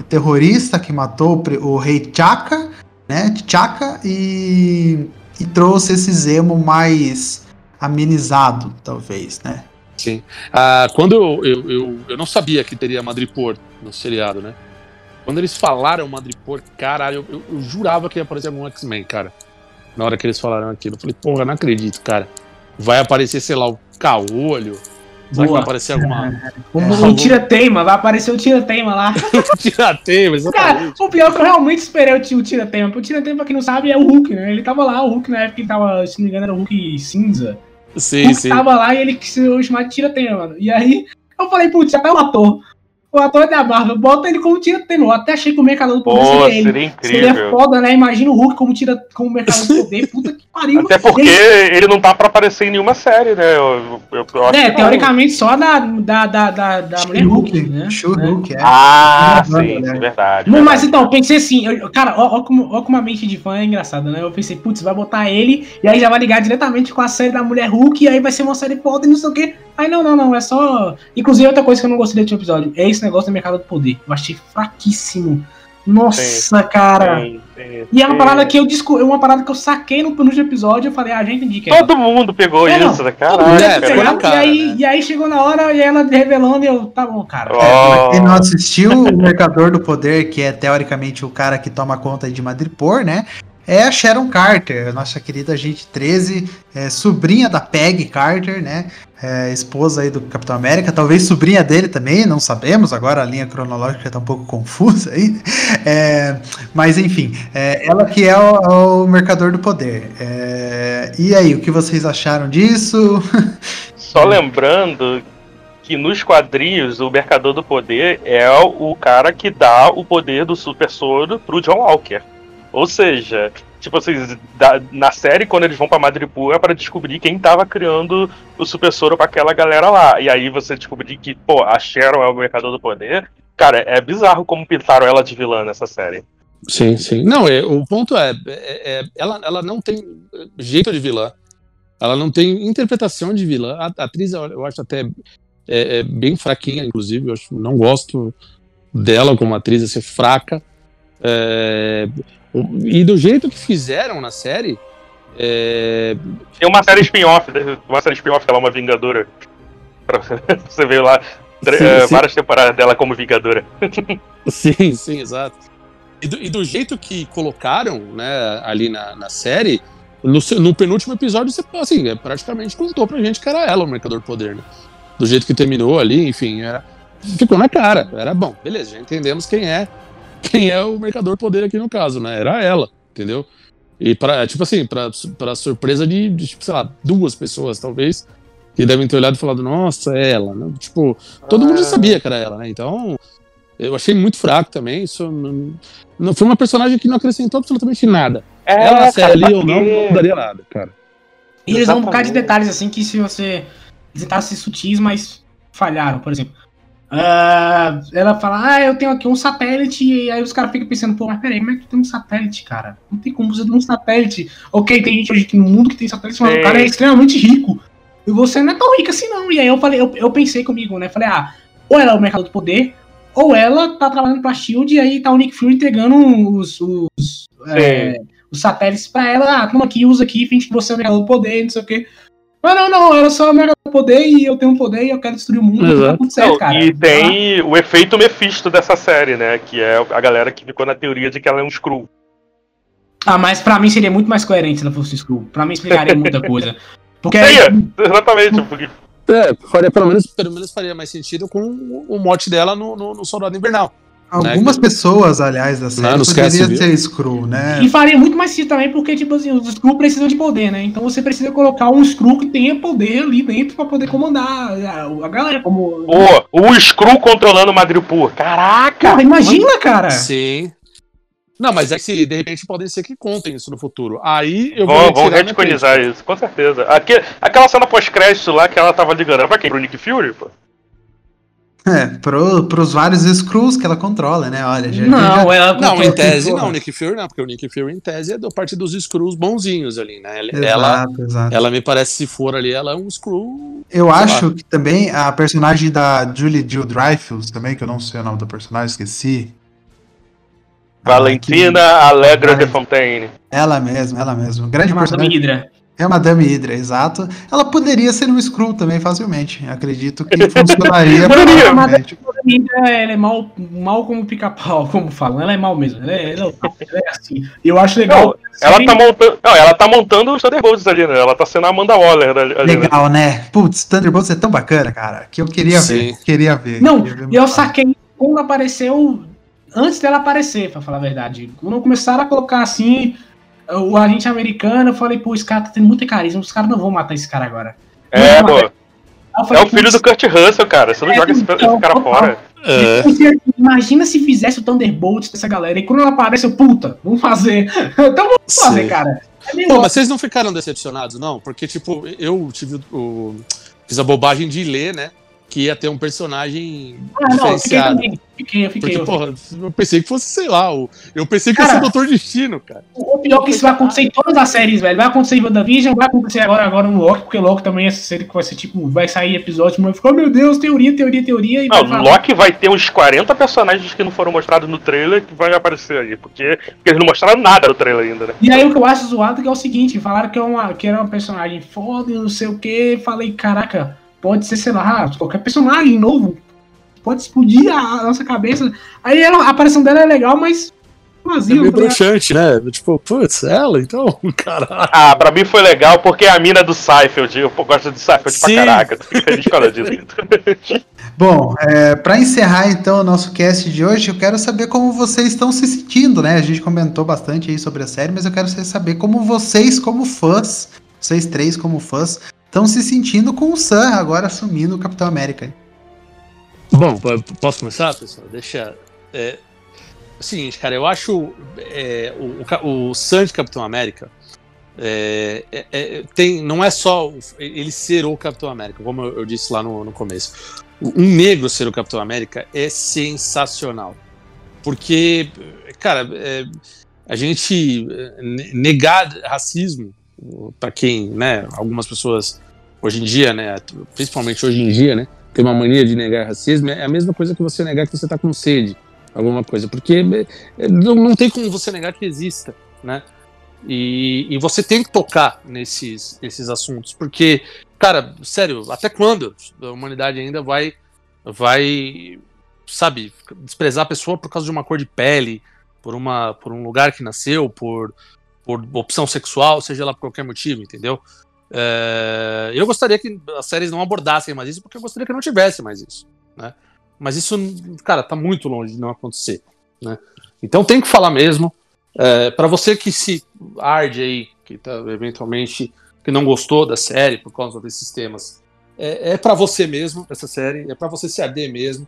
terrorista que matou o rei Chaka, né? Chaka e, e trouxe esse Zemo mais amenizado, talvez, né? Sim. Ah, quando eu, eu, eu, eu, não sabia que teria Madripoor no seriado, né? Quando eles falaram Madripoor, caralho, eu, eu, jurava que ia aparecer algum X-Men, cara. Na hora que eles falaram aquilo. Eu falei, porra, não acredito, cara. Vai aparecer, sei lá, o Caolho. Será que vai aparecer alguma. Um tira-teima, vai aparecer o tira-teima lá. tira-teima, exatamente. Cara, o pior é que eu realmente esperei o tira-teima. O tira-teima, pra quem não sabe, é o Hulk, né? Ele tava lá, o Hulk na época ele tava, se não me engano, era o Hulk cinza. Sim, o sim. tava lá e ele quis chamar de tira-teima, mano. E aí eu falei, putz, até o ator o ator da Marvel, bota ele como tira tenor. Até achei que o Mercador do Poder Pô, seria, seria incrível. Seria foda, né? Imagina o Hulk como tira como Mercador do Poder. Puta que pariu. Até porque ele... ele não tá pra aparecer em nenhuma série, né? Eu, eu, eu é, teoricamente só da, da, da, da, da Mulher Hulk, né? Hulk, é. Ah, sim, sim, verdade. verdade. Mas então, pensei assim, eu, cara, ó, ó, como, ó como a mente de fã é engraçada, né? Eu pensei, putz, vai botar ele e aí já vai ligar diretamente com a série da Mulher Hulk e aí vai ser uma série foda e não sei o quê. Aí não, não, não, é só. Inclusive, outra coisa que eu não gostei desse episódio é esse negócio do mercado do poder. Eu achei fraquíssimo. Nossa, sim, cara. Sim, sim, e é uma parada que eu descobri, é uma parada que eu saquei no penúltimo episódio, eu falei, ah, já entendi que é. Todo mundo pegou é, isso, né? Caralho. É, cara. Cara, e, aí, né? e aí chegou na hora e ela revelando e eu, tá bom, cara. Oh. Quem não assistiu, o Mercador do Poder, que é teoricamente o cara que toma conta de Madripoor, né? É a Sharon Carter, nossa querida agente 13, é, sobrinha da Peg Carter, né? É, esposa aí do Capitão América, talvez sobrinha dele também, não sabemos, agora a linha cronológica está um pouco confusa aí. É, mas enfim, é, ela que é o, o Mercador do Poder. É, e aí, o que vocês acharam disso? Só lembrando que nos quadrinhos o Mercador do Poder é o cara que dá o poder do super soro pro John Walker. Ou seja, tipo assim, da, na série, quando eles vão pra Madripoor, é pra descobrir quem tava criando o Super Soro pra aquela galera lá. E aí você descobrir que, pô, a Sharon é o Mercador do Poder. Cara, é bizarro como pintaram ela de vilã nessa série. Sim, sim. Não, é, o ponto é, é, é, ela, ela não tem jeito de vilã. Ela não tem interpretação de vilã. A, a atriz, eu acho até é, é, bem fraquinha, inclusive. Eu acho, não gosto dela como atriz, ser fraca. É, e do jeito que fizeram na série. É... Tem uma série spin-off, uma série spin-off que ela é uma Vingadora. Você veio lá sim, é, sim. várias temporadas dela como Vingadora. sim, sim, exato. E do, e do, jeito que colocaram né, ali na, na série, no, no, penúltimo episódio, você assim, é, praticamente contou pra gente que era ela o Mercador Poder, né? Do jeito que terminou ali, enfim, era, ficou na cara. Era bom, beleza, já entendemos quem é quem é o mercador poder aqui no caso, né? Era ela, entendeu? E para tipo assim, para surpresa de, de, tipo, sei lá, duas pessoas, talvez, que devem ter olhado e falado, nossa, é ela, né? Tipo, todo ah. mundo já ah. sabia que era ela, né? Então, eu achei muito fraco também. Isso não, não foi uma personagem que não acrescentou absolutamente nada. É, ela ser ali ou não, não daria nada, cara. E eles dão um bocado de detalhes assim que se você tentasse sutis, mas falharam, por exemplo. Uh, ela fala, ah, eu tenho aqui um satélite, e aí os caras ficam pensando, pô, mas peraí, como é que tem um satélite, cara? Não tem como você ter um satélite. Ok, tem gente hoje aqui no mundo que tem satélite, mas é. o cara é extremamente rico. E você não é tão rico assim, não. E aí eu falei, eu, eu pensei comigo, né? Falei, ah, ou ela é o mercado do poder, ou ela tá trabalhando pra Shield e aí tá o Nick Fury entregando os, os, é, os satélites pra ela. Ah, toma aqui, usa aqui, finge que você é o Mega do Poder, não sei o quê. Mas não, não, ela só é o Mega Poder e eu tenho um poder e eu quero destruir o mundo. Tá tudo certo, Não, cara. e tem o efeito Mephisto dessa série, né? Que é a galera que ficou na teoria de que ela é um Skrull. Ah, mas pra mim seria muito mais coerente se ela fosse Skrull. Pra mim explicaria muita coisa. Porque É, exatamente, porque É, faria pelo menos, pelo menos faria mais sentido com o mote dela no, no, no Soldado Invernal. Algumas Né? pessoas, aliás, da série Não, não poderia ser Skrull, né? E faria muito mais sentido também, porque, tipo assim, os Skrull precisam de poder, né? Então você precisa colocar um Skrull que tenha poder ali dentro pra poder comandar a, a galera. Como. Pô, o Skrull controlando o Madripoor. Caraca! Cara, imagina, cara! Sim. Não, mas é que se, de repente podem ser que contem isso no futuro. Aí eu vou minha retconizar isso, com certeza. Aqui, aquela cena pós-crédito lá que ela tava ligando, era pra quem? Pro Nick Fury? Pô? É, pro, pros vários Skrulls que ela controla, né? Olha, já, Não, já- ela. Não, em tese não, Nick Fury não, porque o Nick Fury em tese é do parte dos Skrulls bonzinhos ali, né? Ela, ela, Exato, exato. ela me parece, se for ali, ela é um Skrull. Eu acho que também a personagem da Julie Jill Dreyfus, também, que eu não sei o nome da personagem, esqueci. Valentina Ah, Allegra Vale- de Fontaine. que- Ela mesma, ela mesma. Grande personagem. Hydra. É a Madame Hydra, exato. Ela poderia ser um Skrull também, facilmente. Acredito que funcionaria provavelmente. Madame Hydra, ela é mal, mal como pica-pau, como falam. Ela é mal mesmo. Ela é, ela é- é assim. Eu acho legal. Não, ela tá montando. Não, ela tá montando os Thunderbolts ali, né? Ela tá sendo a Amanda Waller ali, ali, né? Legal, né? Putz, Thunderbolts é tão bacana, cara, que eu queria Sim. ver. Queria ver. Não, queria ver eu saquei quando apareceu. Antes dela aparecer, pra falar a verdade. Quando começaram a colocar assim. O agente americano, eu falei, pô, esse cara tá tendo muita carisma, os caras não vão matar esse cara agora. É, pô. Eu É falei, o filho do Kurt Russell, cara. Você não É, joga esse, esse então, cara total. fora. É. Imagina se fizesse o Thunderbolts dessa galera. E quando ela aparece, eu, puta, vamos fazer. Então vamos fazer, Sim. cara. É Pô, mas vocês não ficaram decepcionados, não? Porque, tipo, eu tive o. o- fiz a bobagem de ler, né? Que ia ter um personagem Ah, não, eu fiquei diferenciado. Fiquei, eu fiquei. Porque, eu porra, eu pensei que fosse, sei lá, o, eu pensei que Cara, ser o Doutor Destino, cara. O pior é que isso vai acontecer em todas as séries, velho. Vai acontecer em WandaVision, vai acontecer agora, agora no Loki, porque Loki também é essa série que vai ser tipo, vai sair episódio, mas ficou, oh, meu Deus, teoria, teoria, teoria. E Não, vai Loki vai ter uns 40 personagens que não foram mostrados no trailer que vão aparecer aí. Porque, porque eles não mostraram nada no trailer ainda, né? E aí o que eu acho zoado que é o seguinte, falaram que, é uma, que era uma personagem foda e não sei o que. Falei, caraca, pode ser, sei lá, qualquer personagem novo. Pode explodir a, nossa cabeça. Aí ela, a aparição dela é legal, mas É vazio. meio tá ligado? broxante, né? Tipo, putz, ela, então, caralho. Ah, pra mim foi legal porque é a mina do Seifeld. Eu gosto de Seifeld Sim. pra caraca. Disso. Bom, é, para encerrar então o nosso cast de hoje, eu quero saber como vocês estão se sentindo, né? A gente comentou bastante aí sobre a série, mas eu quero saber como vocês, como fãs, vocês três como fãs, estão se sentindo com o Sam agora assumindo o Capitão América. Bom, posso começar, pessoal? Deixa. É, o seguinte, cara, eu acho é, o, o, Sam de Capitão América é, é- é- tem, não é só ele ser o Capitão América, como eu, disse lá no, no começo. Um negro ser o Capitão América é sensacional. Porque, cara, é, a gente é, ne- negar racismo para quem, né, algumas pessoas hoje em dia, né, principalmente hoje em dia, né, tem uma mania de negar racismo, é a mesma coisa que você negar que você tá com sede, alguma coisa, porque é, não, não tem como você negar que exista, né? E, e você tem que tocar nesses, nesses assuntos, porque, cara, sério, até quando a humanidade ainda vai, vai, sabe, desprezar a pessoa por causa de uma cor de pele, por, uma, por um lugar que nasceu, por, por opção sexual, seja lá por qualquer motivo, entendeu? É, eu gostaria que as séries não abordassem mais isso, porque eu gostaria que não tivesse mais isso, né? Mas isso, cara, tá muito longe de não acontecer, né? Então tem que falar mesmo. É, para você que se arde aí, que tá eventualmente que não gostou da série por causa desses temas, é, é para você mesmo essa série, é para você se arder mesmo,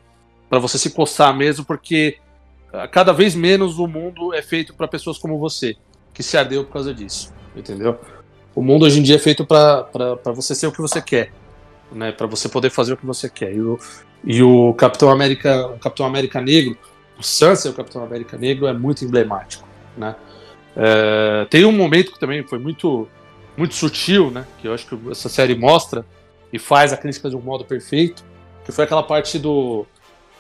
para você se coçar mesmo, porque ah, cada vez menos o mundo é feito para pessoas como você, que se ardeu por causa disso, entendeu? O mundo hoje em dia é feito para você ser o que você quer, né? Para você poder fazer o que você quer. E o, e o Capitão América, o Capitão América Negro, o Sam ser o Capitão América Negro é muito emblemático, né? É, tem um momento que também foi muito muito sutil, né? Que eu acho que essa série mostra e faz a crítica de um modo perfeito, que foi aquela parte do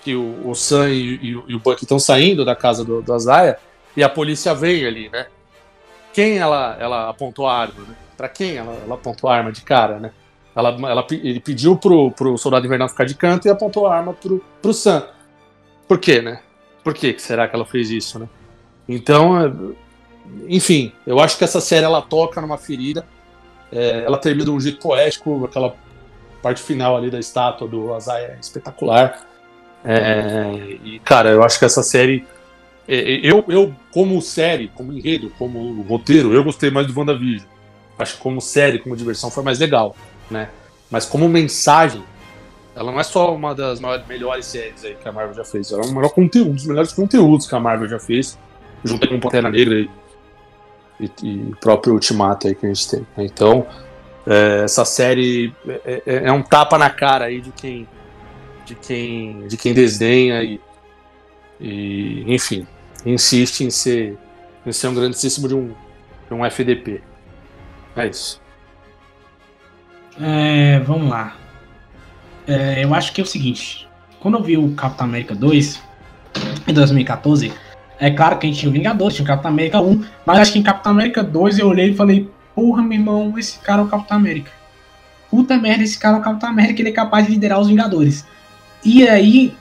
que o, o Sam e, e, e o Buck estão saindo da casa do, do Azaia e a polícia vem ali, né? Quem ela, ela apontou a arma, né? Pra quem ela, ela apontou a arma de cara, né? Ela, ela, ele pediu pro, pro soldado invernal ficar de canto e apontou a arma pro, pro Sam. Por quê, né? Por que será que ela fez isso, né? Então, é, enfim, eu acho que essa série ela toca numa ferida. É, ela termina de um jeito poético, aquela parte final ali da estátua do Azai é espetacular. É, e, cara, eu acho que essa série. É, é, eu, eu, como série, como enredo, como roteiro, eu gostei mais do WandaVision. Acho que como série, como diversão, foi mais legal, né? Mas como mensagem, ela não é só uma das maiores, melhores séries aí que a Marvel já fez. Ela é um, melhor conteúdo, um dos melhores conteúdos que a Marvel já fez, junto com Pantera Negra e, e, e próprio Ultimato aí que a gente tem. Né? Então, é, essa série é, é, é, um tapa na cara aí de quem de quem de quem desdenha e, e enfim insiste em ser em ser um grandíssimo de um, de um FDP. É isso. É, vamos lá. É, eu acho que é o seguinte. Quando eu vi o Capitão América 2 em 2014, é claro que a gente tinha o Vingadores, tinha o Capitão América 1, mas acho que em Capitão América 2 eu olhei e falei, porra, meu irmão, esse cara é o Capitão América. Puta merda, esse cara é o Capitão América, ele é capaz de liderar os Vingadores. E aí,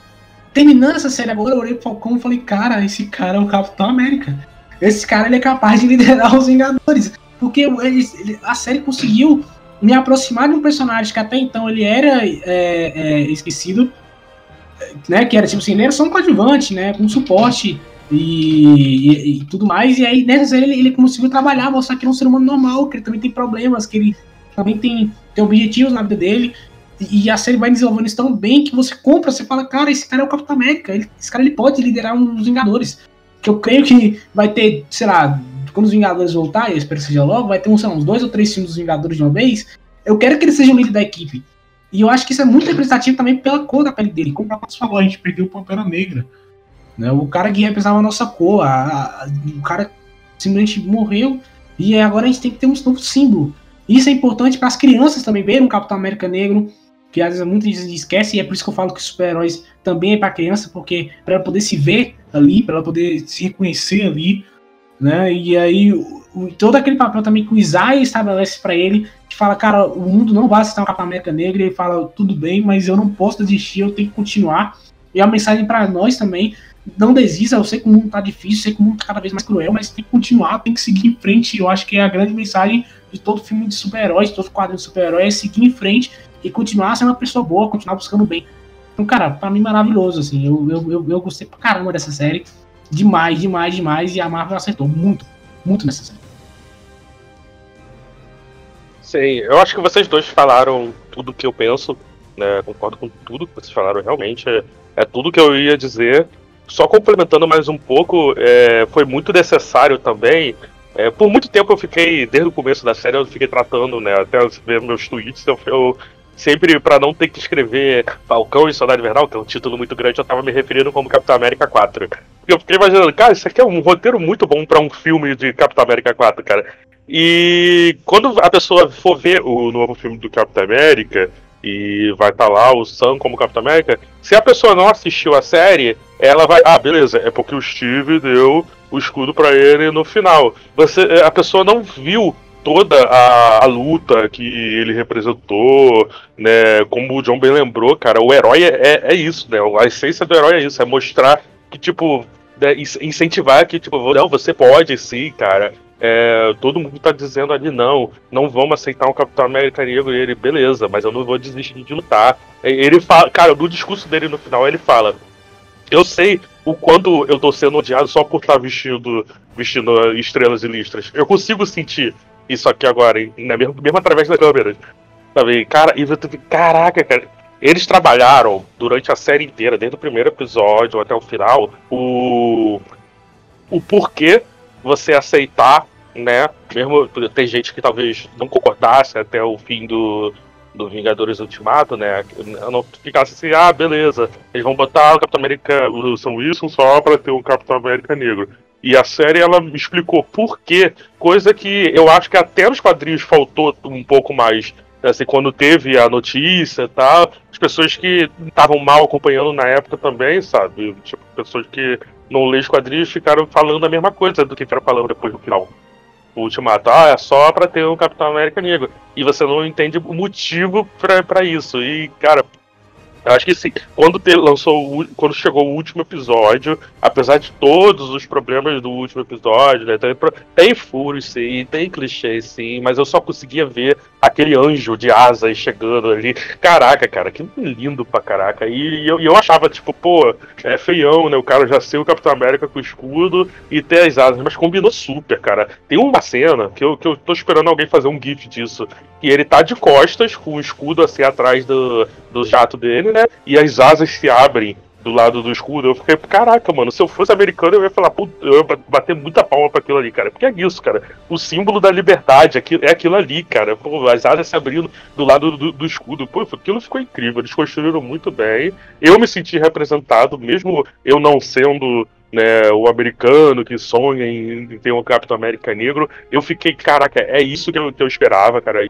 terminando essa série agora, eu olhei pro Falcão e falei, cara, esse cara é o Capitão América. Esse cara ele é capaz de liderar os Vingadores. Porque ele, ele, a série conseguiu me aproximar de um personagem que até então ele era é, é, esquecido, né? Que era tipo assim, ele era só um coadjuvante, né? Com suporte e, e, e, tudo mais. E aí nessa série ele, ele conseguiu trabalhar, mostrar que ele é um ser humano normal, que ele também tem problemas, que ele também tem, tem objetivos na vida dele. E, a série vai desenvolvendo isso tão bem que você compra, você fala, cara, esse cara é o Capitão América, ele, esse cara ele pode liderar um dos Vingadores. Que eu creio que vai ter, sei lá, quando os Vingadores voltar, eu espero que seja logo, vai ter uns, uns dois ou três filmes dos Vingadores de uma vez. Eu quero que ele seja o líder da equipe. E eu acho que isso é muito representativo também pela cor da pele dele. Como o Papatos falou, a gente perdeu o Pantera Negra. Né? O cara que representava a nossa cor, a, a, o cara simplesmente morreu e agora a gente tem que ter um novo símbolo. Isso é importante para as crianças também verem um Capitão América negro, que às vezes muita gente esquece, e é por isso que eu falo que super-heróis também é para criança, porque para ela poder se ver ali, para ela poder se reconhecer ali, né? E aí o, todo aquele papel também que o Isaiah estabelece para ele, que fala, cara, o mundo não vai aceitar um Capitão América negro, e ele fala, tudo bem, mas eu não posso desistir, eu tenho que continuar. E a mensagem para nós também, não desista, eu sei que o mundo tá difícil, sei que o mundo tá cada vez mais cruel, mas tem que continuar, tem que seguir em frente. Eu acho que é a grande mensagem de todo filme de super-heróis, todo quadro de super-herói, é seguir em frente e continuar sendo uma pessoa boa, continuar buscando bem. Então, cara, pra mim maravilhoso, assim. Eu, eu, eu, eu gostei pra caramba dessa série. Demais, demais, demais. E a Marvel acertou muito, muito nessa série. Sim, eu acho que vocês dois falaram tudo que eu penso. Né? Concordo com tudo que vocês falaram, realmente. É, é tudo que eu ia dizer. Só complementando mais um pouco, é, foi muito necessário também. É, por muito tempo eu fiquei, desde o começo da série, eu fiquei tratando, né? Até ver meus tweets, eu, eu sempre para não ter que escrever Falcão e Soldado Invernal, que é um título muito grande, eu tava me referindo como Capitão América 4. Eu fiquei imaginando, cara, isso aqui é um roteiro muito bom para um filme de Capitão América 4, cara. E quando a pessoa for ver o novo filme do Capitão América, e vai estar tá lá o Sam como Capitão América. Se a pessoa não assistiu a série, ela vai, ah, beleza, é porque o Steve deu o escudo para ele no final. Você, a pessoa não viu toda a, a, luta que ele representou, né? Como o John bem lembrou, cara, o herói é, é isso, né? A essência do herói é isso, é mostrar que, tipo, né, incentivar que, tipo, não, você pode sim, cara. É, todo mundo tá dizendo ali, não, não vamos aceitar um Capitão América negro. E ele, beleza, mas eu não vou desistir de lutar. Ele fala, cara, no discurso dele no final, ele fala: Eu sei o quanto eu tô sendo odiado só por estar vestindo, vestindo estrelas e listras. Eu consigo sentir isso aqui agora, né? mesmo, mesmo através da câmera. Sabe? Cara, e eu caraca, cara. Eles trabalharam durante a série inteira, desde o primeiro episódio até o final, o, o porquê você aceitar né? Mesmo tem gente que talvez não concordasse até o fim do, do Vingadores Ultimato, né? Não ficasse assim, ah, beleza, eles vão botar o Capitão América, o Sam Wilson só para ter um Capitão América negro. E a série ela me explicou por quê, coisa que eu acho que até nos quadrinhos faltou um pouco mais assim, quando teve a notícia e tal, as pessoas que estavam mal acompanhando na época também, sabe? Tipo, pessoas que não lê os quadrinhos ficaram falando a mesma coisa do que ficaram falando depois no final. O Ultimato, ah, é só pra ter um Capitão América negro. E você não entende o motivo pra, pra isso. E, cara, eu acho que sim. Quando te, lançou, quando chegou o último episódio, apesar de todos os problemas do último episódio, né, tem, tem furos sim, tem clichês sim, mas eu só conseguia ver aquele anjo de asas chegando ali. Caraca, cara, que lindo pra caraca. E, e eu, e eu achava, tipo, pô, é feião, né? O cara já ser o Capitão América com o escudo e ter as asas, mas combinou super, cara. Tem uma cena que eu, que eu tô esperando alguém fazer um gif disso. E ele tá de costas, com o escudo assim atrás do, do jato dele, né? E as asas se abrem do lado do escudo. Eu fiquei, caraca, mano, se eu fosse americano, eu ia falar, eu ia bater muita palma pra aquilo ali, cara. Porque é isso, cara. O símbolo da liberdade é aquilo ali, cara. Pô, as asas se abrindo do lado do, do, escudo. Pô, aquilo ficou incrível. Eles construíram muito bem. Eu me senti representado, mesmo eu não sendo. Né, o americano que sonha em, ter um Capitão América negro, eu fiquei, caraca, é isso que eu, que eu esperava, cara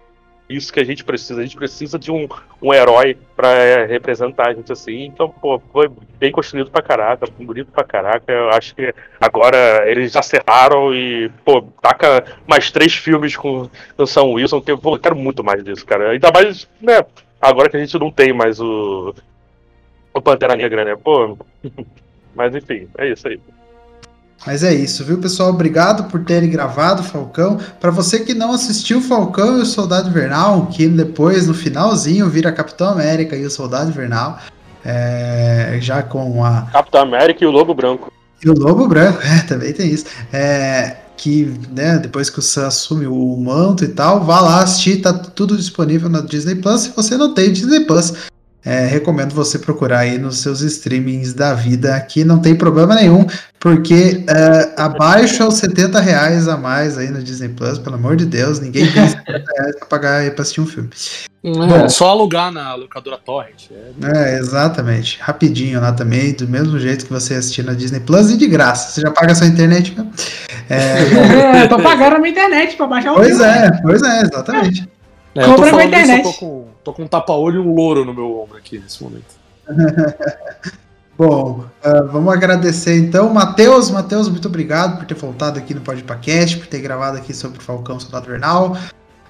isso que a gente precisa. A gente precisa de um, um herói para é, representar a gente assim. Então, pô, foi bem construído pra caraca, bonito pra caraca. Eu acho que agora eles acertaram e, pô, taca mais três filmes com o Sam Wilson, que eu quero muito mais disso, cara. Ainda mais, né, agora que a gente não tem mais o, o Pantera Negra, né? Pô. Mas enfim, é isso aí. Mas é isso, viu, pessoal? Obrigado por terem gravado Falcão. Para você que não assistiu Falcão e o Soldado Invernal, que depois, no finalzinho, vira Capitão América e o Soldado Invernal, é, já com a. Capitão América e o Lobo Branco. E o Lobo Branco, é, também tem isso. É, que, né, depois que o Sam assume o manto e tal, vá lá assistir, tá tudo disponível na Disney Plus. Se você não tem Disney Plus, é, recomendo você procurar aí nos seus streamings da vida, que não tem problema nenhum, porque é, abaixo aos 70 reais a mais aí no Disney Plus, pelo amor de Deus, ninguém tem 70 reais pra pagar aí pra assistir um filme. É, Bom, só alugar na locadora Torrent. É... é, exatamente. Rapidinho lá também, do mesmo jeito que você assistir na Disney Plus e de graça. Você já paga a sua internet mesmo? É, é tô pagando a minha internet pra baixar o Pois filme. é, pois é, exatamente. É, Compra eu tô internet. Isso, eu tô com, tô com um tapa-olho e um louro no meu ombro aqui nesse momento. Bom, uh, vamos agradecer então. Matheus, Matheus, muito obrigado por ter voltado aqui no Podpacast, por ter gravado aqui sobre o Falcão Soldado Vernal.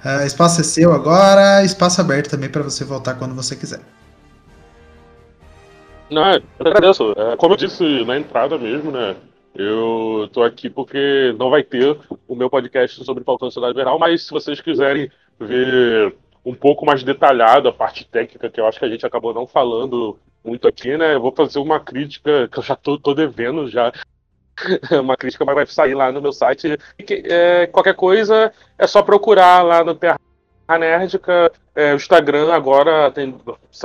Uh, espaço é seu agora, espaço aberto também para você voltar quando você quiser. Não, eu agradeço. É, como eu disse na entrada mesmo, né? Eu tô aqui porque não vai ter o meu podcast sobre Falcão Soldado Vernal, mas se vocês quiserem ver um pouco mais detalhado a parte técnica, que eu acho que a gente acabou não falando muito aqui, né? Eu vou fazer uma crítica que eu já tô, tô devendo já. uma crítica, mas vai sair lá no meu site. Que, é, qualquer coisa é só procurar lá no Terra Nerdica. É, o Instagram agora tem.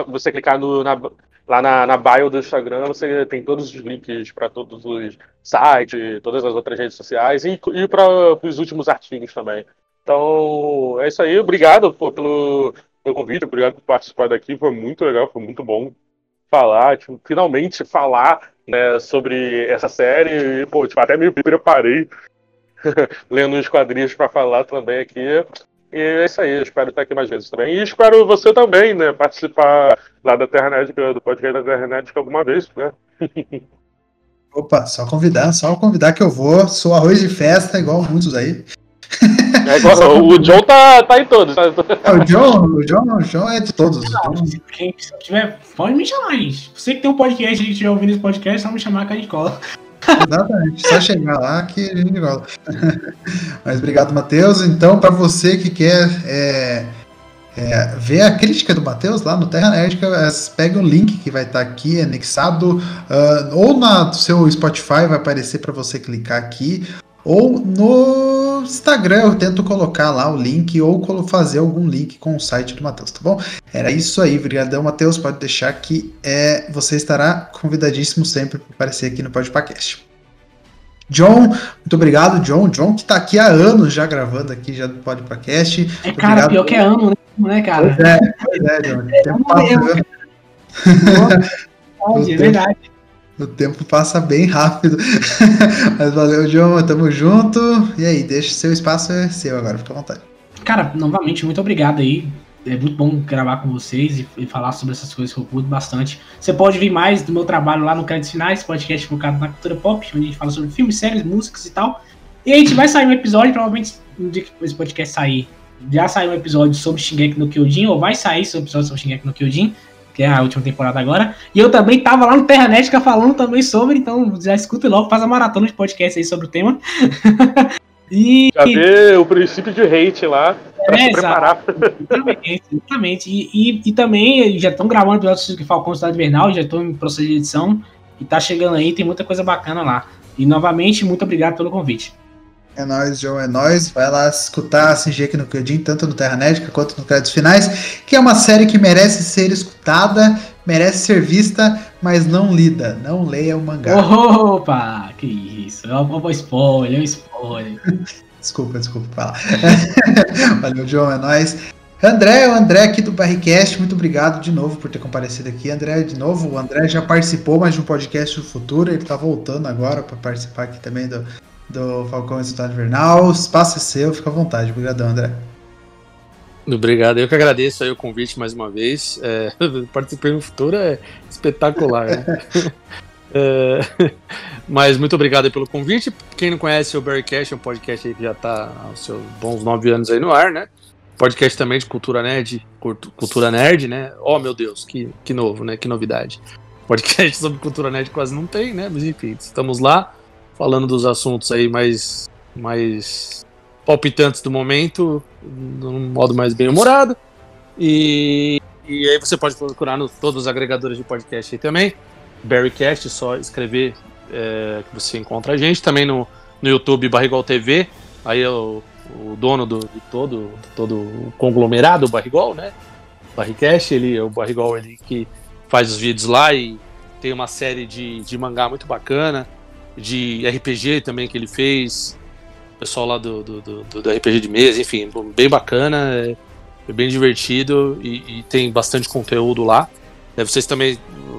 Você clicar no, na, lá na, na bio do Instagram, você tem todos os links para todos os sites, todas as outras redes sociais e, e para os últimos artigos também. Então, é isso aí. Obrigado pô, pelo, pelo convite, obrigado por participar daqui. Foi muito legal, foi muito bom falar, tipo, finalmente falar né, sobre essa série. E, pô, tipo, até me preparei lendo os quadrinhos para falar também aqui. E é isso aí, espero estar aqui mais vezes também. E espero você também, né, participar lá da Terranet, do podcast da Terranet alguma vez, né? Opa, só convidar, só convidar que eu vou. Sou arroz de festa, igual muitos aí. É o John tá, tá em todos. Tá? É, o John, o John, o John é de todos. Não, quem tiver, pode me chamar, gente. Você que tem um podcast e estiver ouvindo esse podcast, só me chamar que a gente cola. Exatamente, só chegar lá que a gente cola. Mas obrigado, Matheus. Então, para você que quer é, é, ver a crítica do Matheus lá no Terra Nerdica, é, pega o link que vai estar tá aqui anexado, uh, ou no seu Spotify vai aparecer para você clicar aqui, ou no Instagram eu tento colocar lá o link ou fazer algum link com o site do Matheus, tá bom? Era isso aí, obrigadão, Matheus. Pode deixar que é, você estará convidadíssimo sempre para aparecer aqui no Podcast. John, muito obrigado, John. John que está aqui há anos já gravando aqui já do Podcast. É, cara, obrigado, pior que é ano, né, cara? Pois é, pois é, John. É, tempo passa, é verdade. O tempo passa bem rápido. Mas valeu, João. Tamo junto. E aí, deixa seu espaço é seu agora, fica à vontade. Cara, novamente, muito obrigado aí é muito bom gravar com vocês e, e, falar sobre essas coisas que eu curto bastante. Você pode ver mais do meu trabalho lá no Créditos Finais, podcast focado na cultura pop, onde a gente fala sobre filmes, séries, músicas e tal. E a gente vai sair um episódio, provavelmente no dia que esse podcast sair, já saiu um episódio sobre Shingeki no Kyojin, ou vai sair um episódio sobre Shingeki no Kyojin, que é a última temporada agora. E eu também tava lá no Terranética falando também sobre, então já escuta logo, faz a maratona de podcast aí sobre o tema. e... Já vê o princípio de hate lá, pra é, se preparar. Exatamente, exatamente. E, e, e também já estão gravando episódios de Falcão Cidade Invernal, já estou em processo de edição, e tá chegando aí, tem muita coisa bacana lá. E novamente, muito obrigado pelo convite. É nóis, João, é nóis. Vai lá escutar a CG aqui no Kyojin, tanto no Terra Nédica quanto no Créditos Finais, que é uma série que merece ser escutada, merece ser vista, mas não lida. Não leia o mangá. Opa, que isso. É um spoiler, é um spoiler. desculpa, desculpa, fala. Valeu, João, é nóis. André, o André aqui do Barricast, muito obrigado de novo por ter comparecido aqui. André, de novo, o André já participou mais de um podcast do futuro, ele tá voltando agora para participar aqui também do, do Falcão Estado Invernal. O espaço é seu, fica à vontade. Obrigadão, André. Obrigado, eu que agradeço aí o convite mais uma vez. É, participei no futuro é espetacular, né? é, mas muito obrigado pelo convite. Quem não conhece o Barrycast, é um podcast que já está há seus bons nove anos aí no ar, né? Podcast também de cultura nerd, cultura nerd, né? Oh meu Deus, que, que novo, né? Que novidade. Podcast sobre cultura nerd quase não tem, né? Mas enfim, estamos lá falando dos assuntos aí mais, mais palpitantes do momento, de um modo mais bem-humorado. E, e aí você pode procurar nos todos os agregadores de podcast aí também. Barrycast, só escrever é, que você encontra a gente. Também no, no YouTube Barrigol TV. Aí é o, o dono do, de todo, todo o conglomerado, Barrigol, né? Barricast, ele é o Barrigol ele que faz os vídeos lá e tem uma série de, de mangá muito bacana de RPG também que ele fez. O pessoal lá do, do, do, do RPG de mesa, enfim, bem bacana, é, é bem divertido e, e, tem bastante conteúdo lá. É, vocês também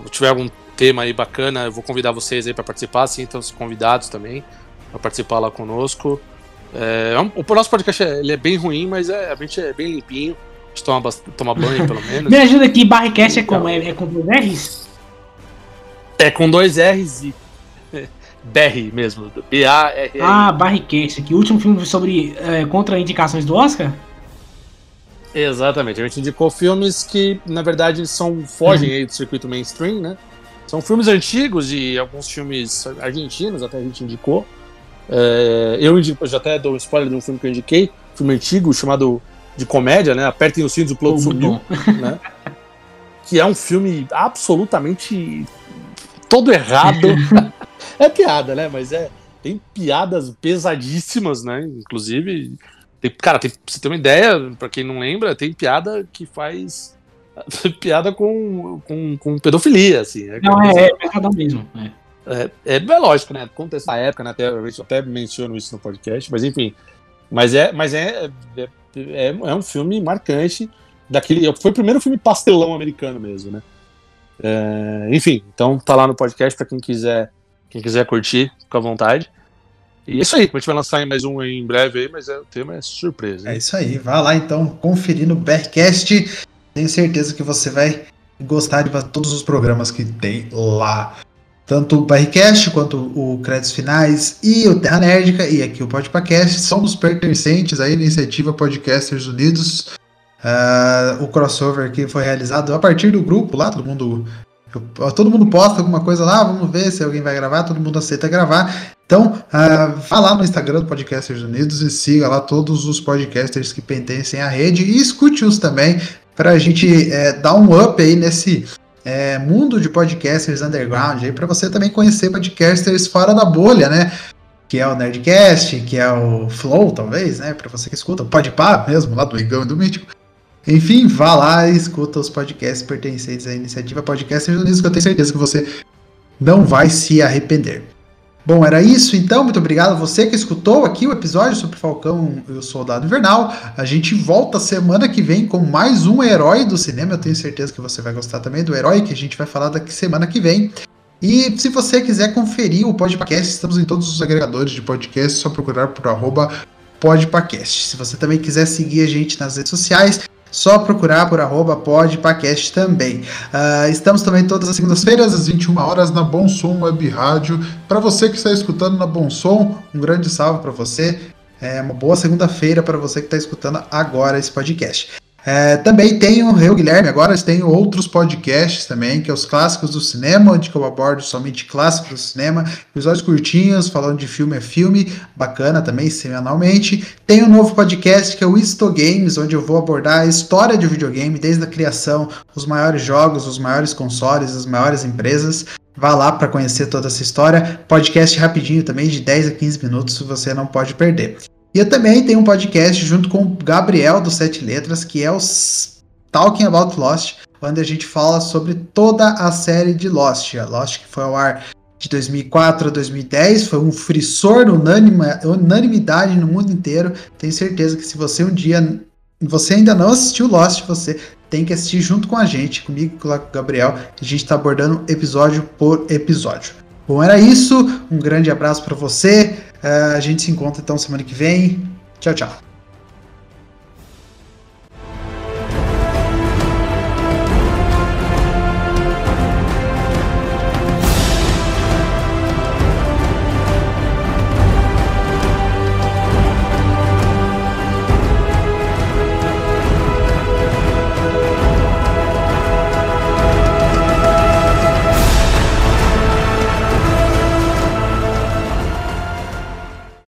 tiver algum tema aí bacana, eu vou convidar vocês aí para participar, sim, então os convidados também para participar lá conosco. É, é o nosso podcast é, ele é bem ruim, mas é, a gente é bem limpinho. A gente toma, toma banho, pelo menos. Me ajuda aqui, Barricast é como? É, é com dois R's? É com dois R's e Barry mesmo, B-A-R. Ah, Barricast, que o último filme sobre é, contraindicações do Oscar? Exatamente, a gente indicou filmes que, na verdade, são fogem uhum. aí do circuito mainstream, né? São filmes antigos e alguns filmes argentinos, até a gente indicou. É, eu, indico, eu já até dou um spoiler de um filme que eu indiquei, filme antigo chamado de comédia, né? Apertem os cintos, o plano sumiu, né? Que é um filme absolutamente todo errado. É piada, né? Mas é. Tem piadas pesadíssimas, né? Inclusive. Tem, cara, tem, você ter uma ideia, pra quem não lembra, tem piada que faz. piada com, com, com pedofilia, assim. Né? Não, é, é pesadão mesmo. É. É, é, é, lógico, né? Contexto da época, né? Até, eu até menciono isso no podcast, mas enfim. Mas é, mas é, é, é, é um filme marcante daquele. Foi o primeiro filme pastelão americano mesmo, né? É, enfim, então tá lá no podcast para quem quiser quem quiser curtir, fica à vontade. E é isso aí, a gente vai lançar mais um em breve aí, mas é, o tema é surpresa. Hein? É isso aí, vá lá então conferir no Bearcast. Tenho certeza que você vai gostar de todos os programas que tem lá. Tanto o Barricast quanto o Créditos Finais e o Terra Nerdica e aqui o Podpacast são os pertencentes à iniciativa Podcasters Unidos. Uh, o crossover que foi realizado a partir do grupo lá, todo mundo Todo mundo posta alguma coisa lá, vamos ver se alguém vai gravar, todo mundo aceita gravar. Então, uh, vá lá no Instagram do Podcasters Unidos e siga lá todos os podcasters que pertencem à rede e escute-os também para a gente é, dar um up aí nesse é, mundo de podcasters underground aí para você também conhecer podcasters fora da bolha, né? Que é o Nerdcast, que é o Flow, talvez, né? Para você que escuta, o Podpah mesmo, lá do Igão e do Mítico. Enfim, vá lá e escuta os podcasts pertencentes à iniciativa Unidos, que eu tenho certeza que você não vai se arrepender. Bom, era isso então. Muito obrigado a você que escutou aqui o episódio sobre Falcão e o Soldado Invernal. A gente volta semana que vem com mais um herói do cinema. Eu tenho certeza que você vai gostar também do herói que a gente vai falar daqui semana que vem. E se você quiser conferir o podcast, estamos em todos os agregadores de podcast, é só procurar por arroba podpacast. Se você também quiser seguir a gente nas redes sociais, Só procurar por arroba podpacast também. Uh, estamos também todas as segundas-feiras, às 21 horas, na Bom Som Web Rádio. Para você que está escutando na Bom Som, um grande salve para você. É uma boa segunda-feira para você que está escutando agora esse podcast. É, também tenho eu, Guilherme, agora tenho outros podcasts também, que é os clássicos do cinema, onde eu abordo somente clássicos do cinema, episódios curtinhos, falando de filme a filme, bacana também, semanalmente. Tem um novo podcast que é o Isto Games, onde eu vou abordar a história de videogame, desde a criação, os maiores jogos, os maiores consoles, as maiores empresas. Vá lá para conhecer toda essa história. Podcast rapidinho também, de 10 a 15 minutos, você não pode perder. E eu também tenho um podcast junto com o Gabriel do Sete Letras, que é o Talking About Lost, onde a gente fala sobre toda a série de Lost. A Lost que foi ao ar de 2004 a 2010, foi um frissor, unânima, unanimidade no mundo inteiro. Tenho certeza que se você um dia você ainda não assistiu Lost, você tem que assistir junto com a gente, comigo com o Gabriel. A gente está abordando episódio por episódio. Bom, era isso. Um grande abraço para você. Uh, a gente se encontra então semana que vem. Tchau, tchau.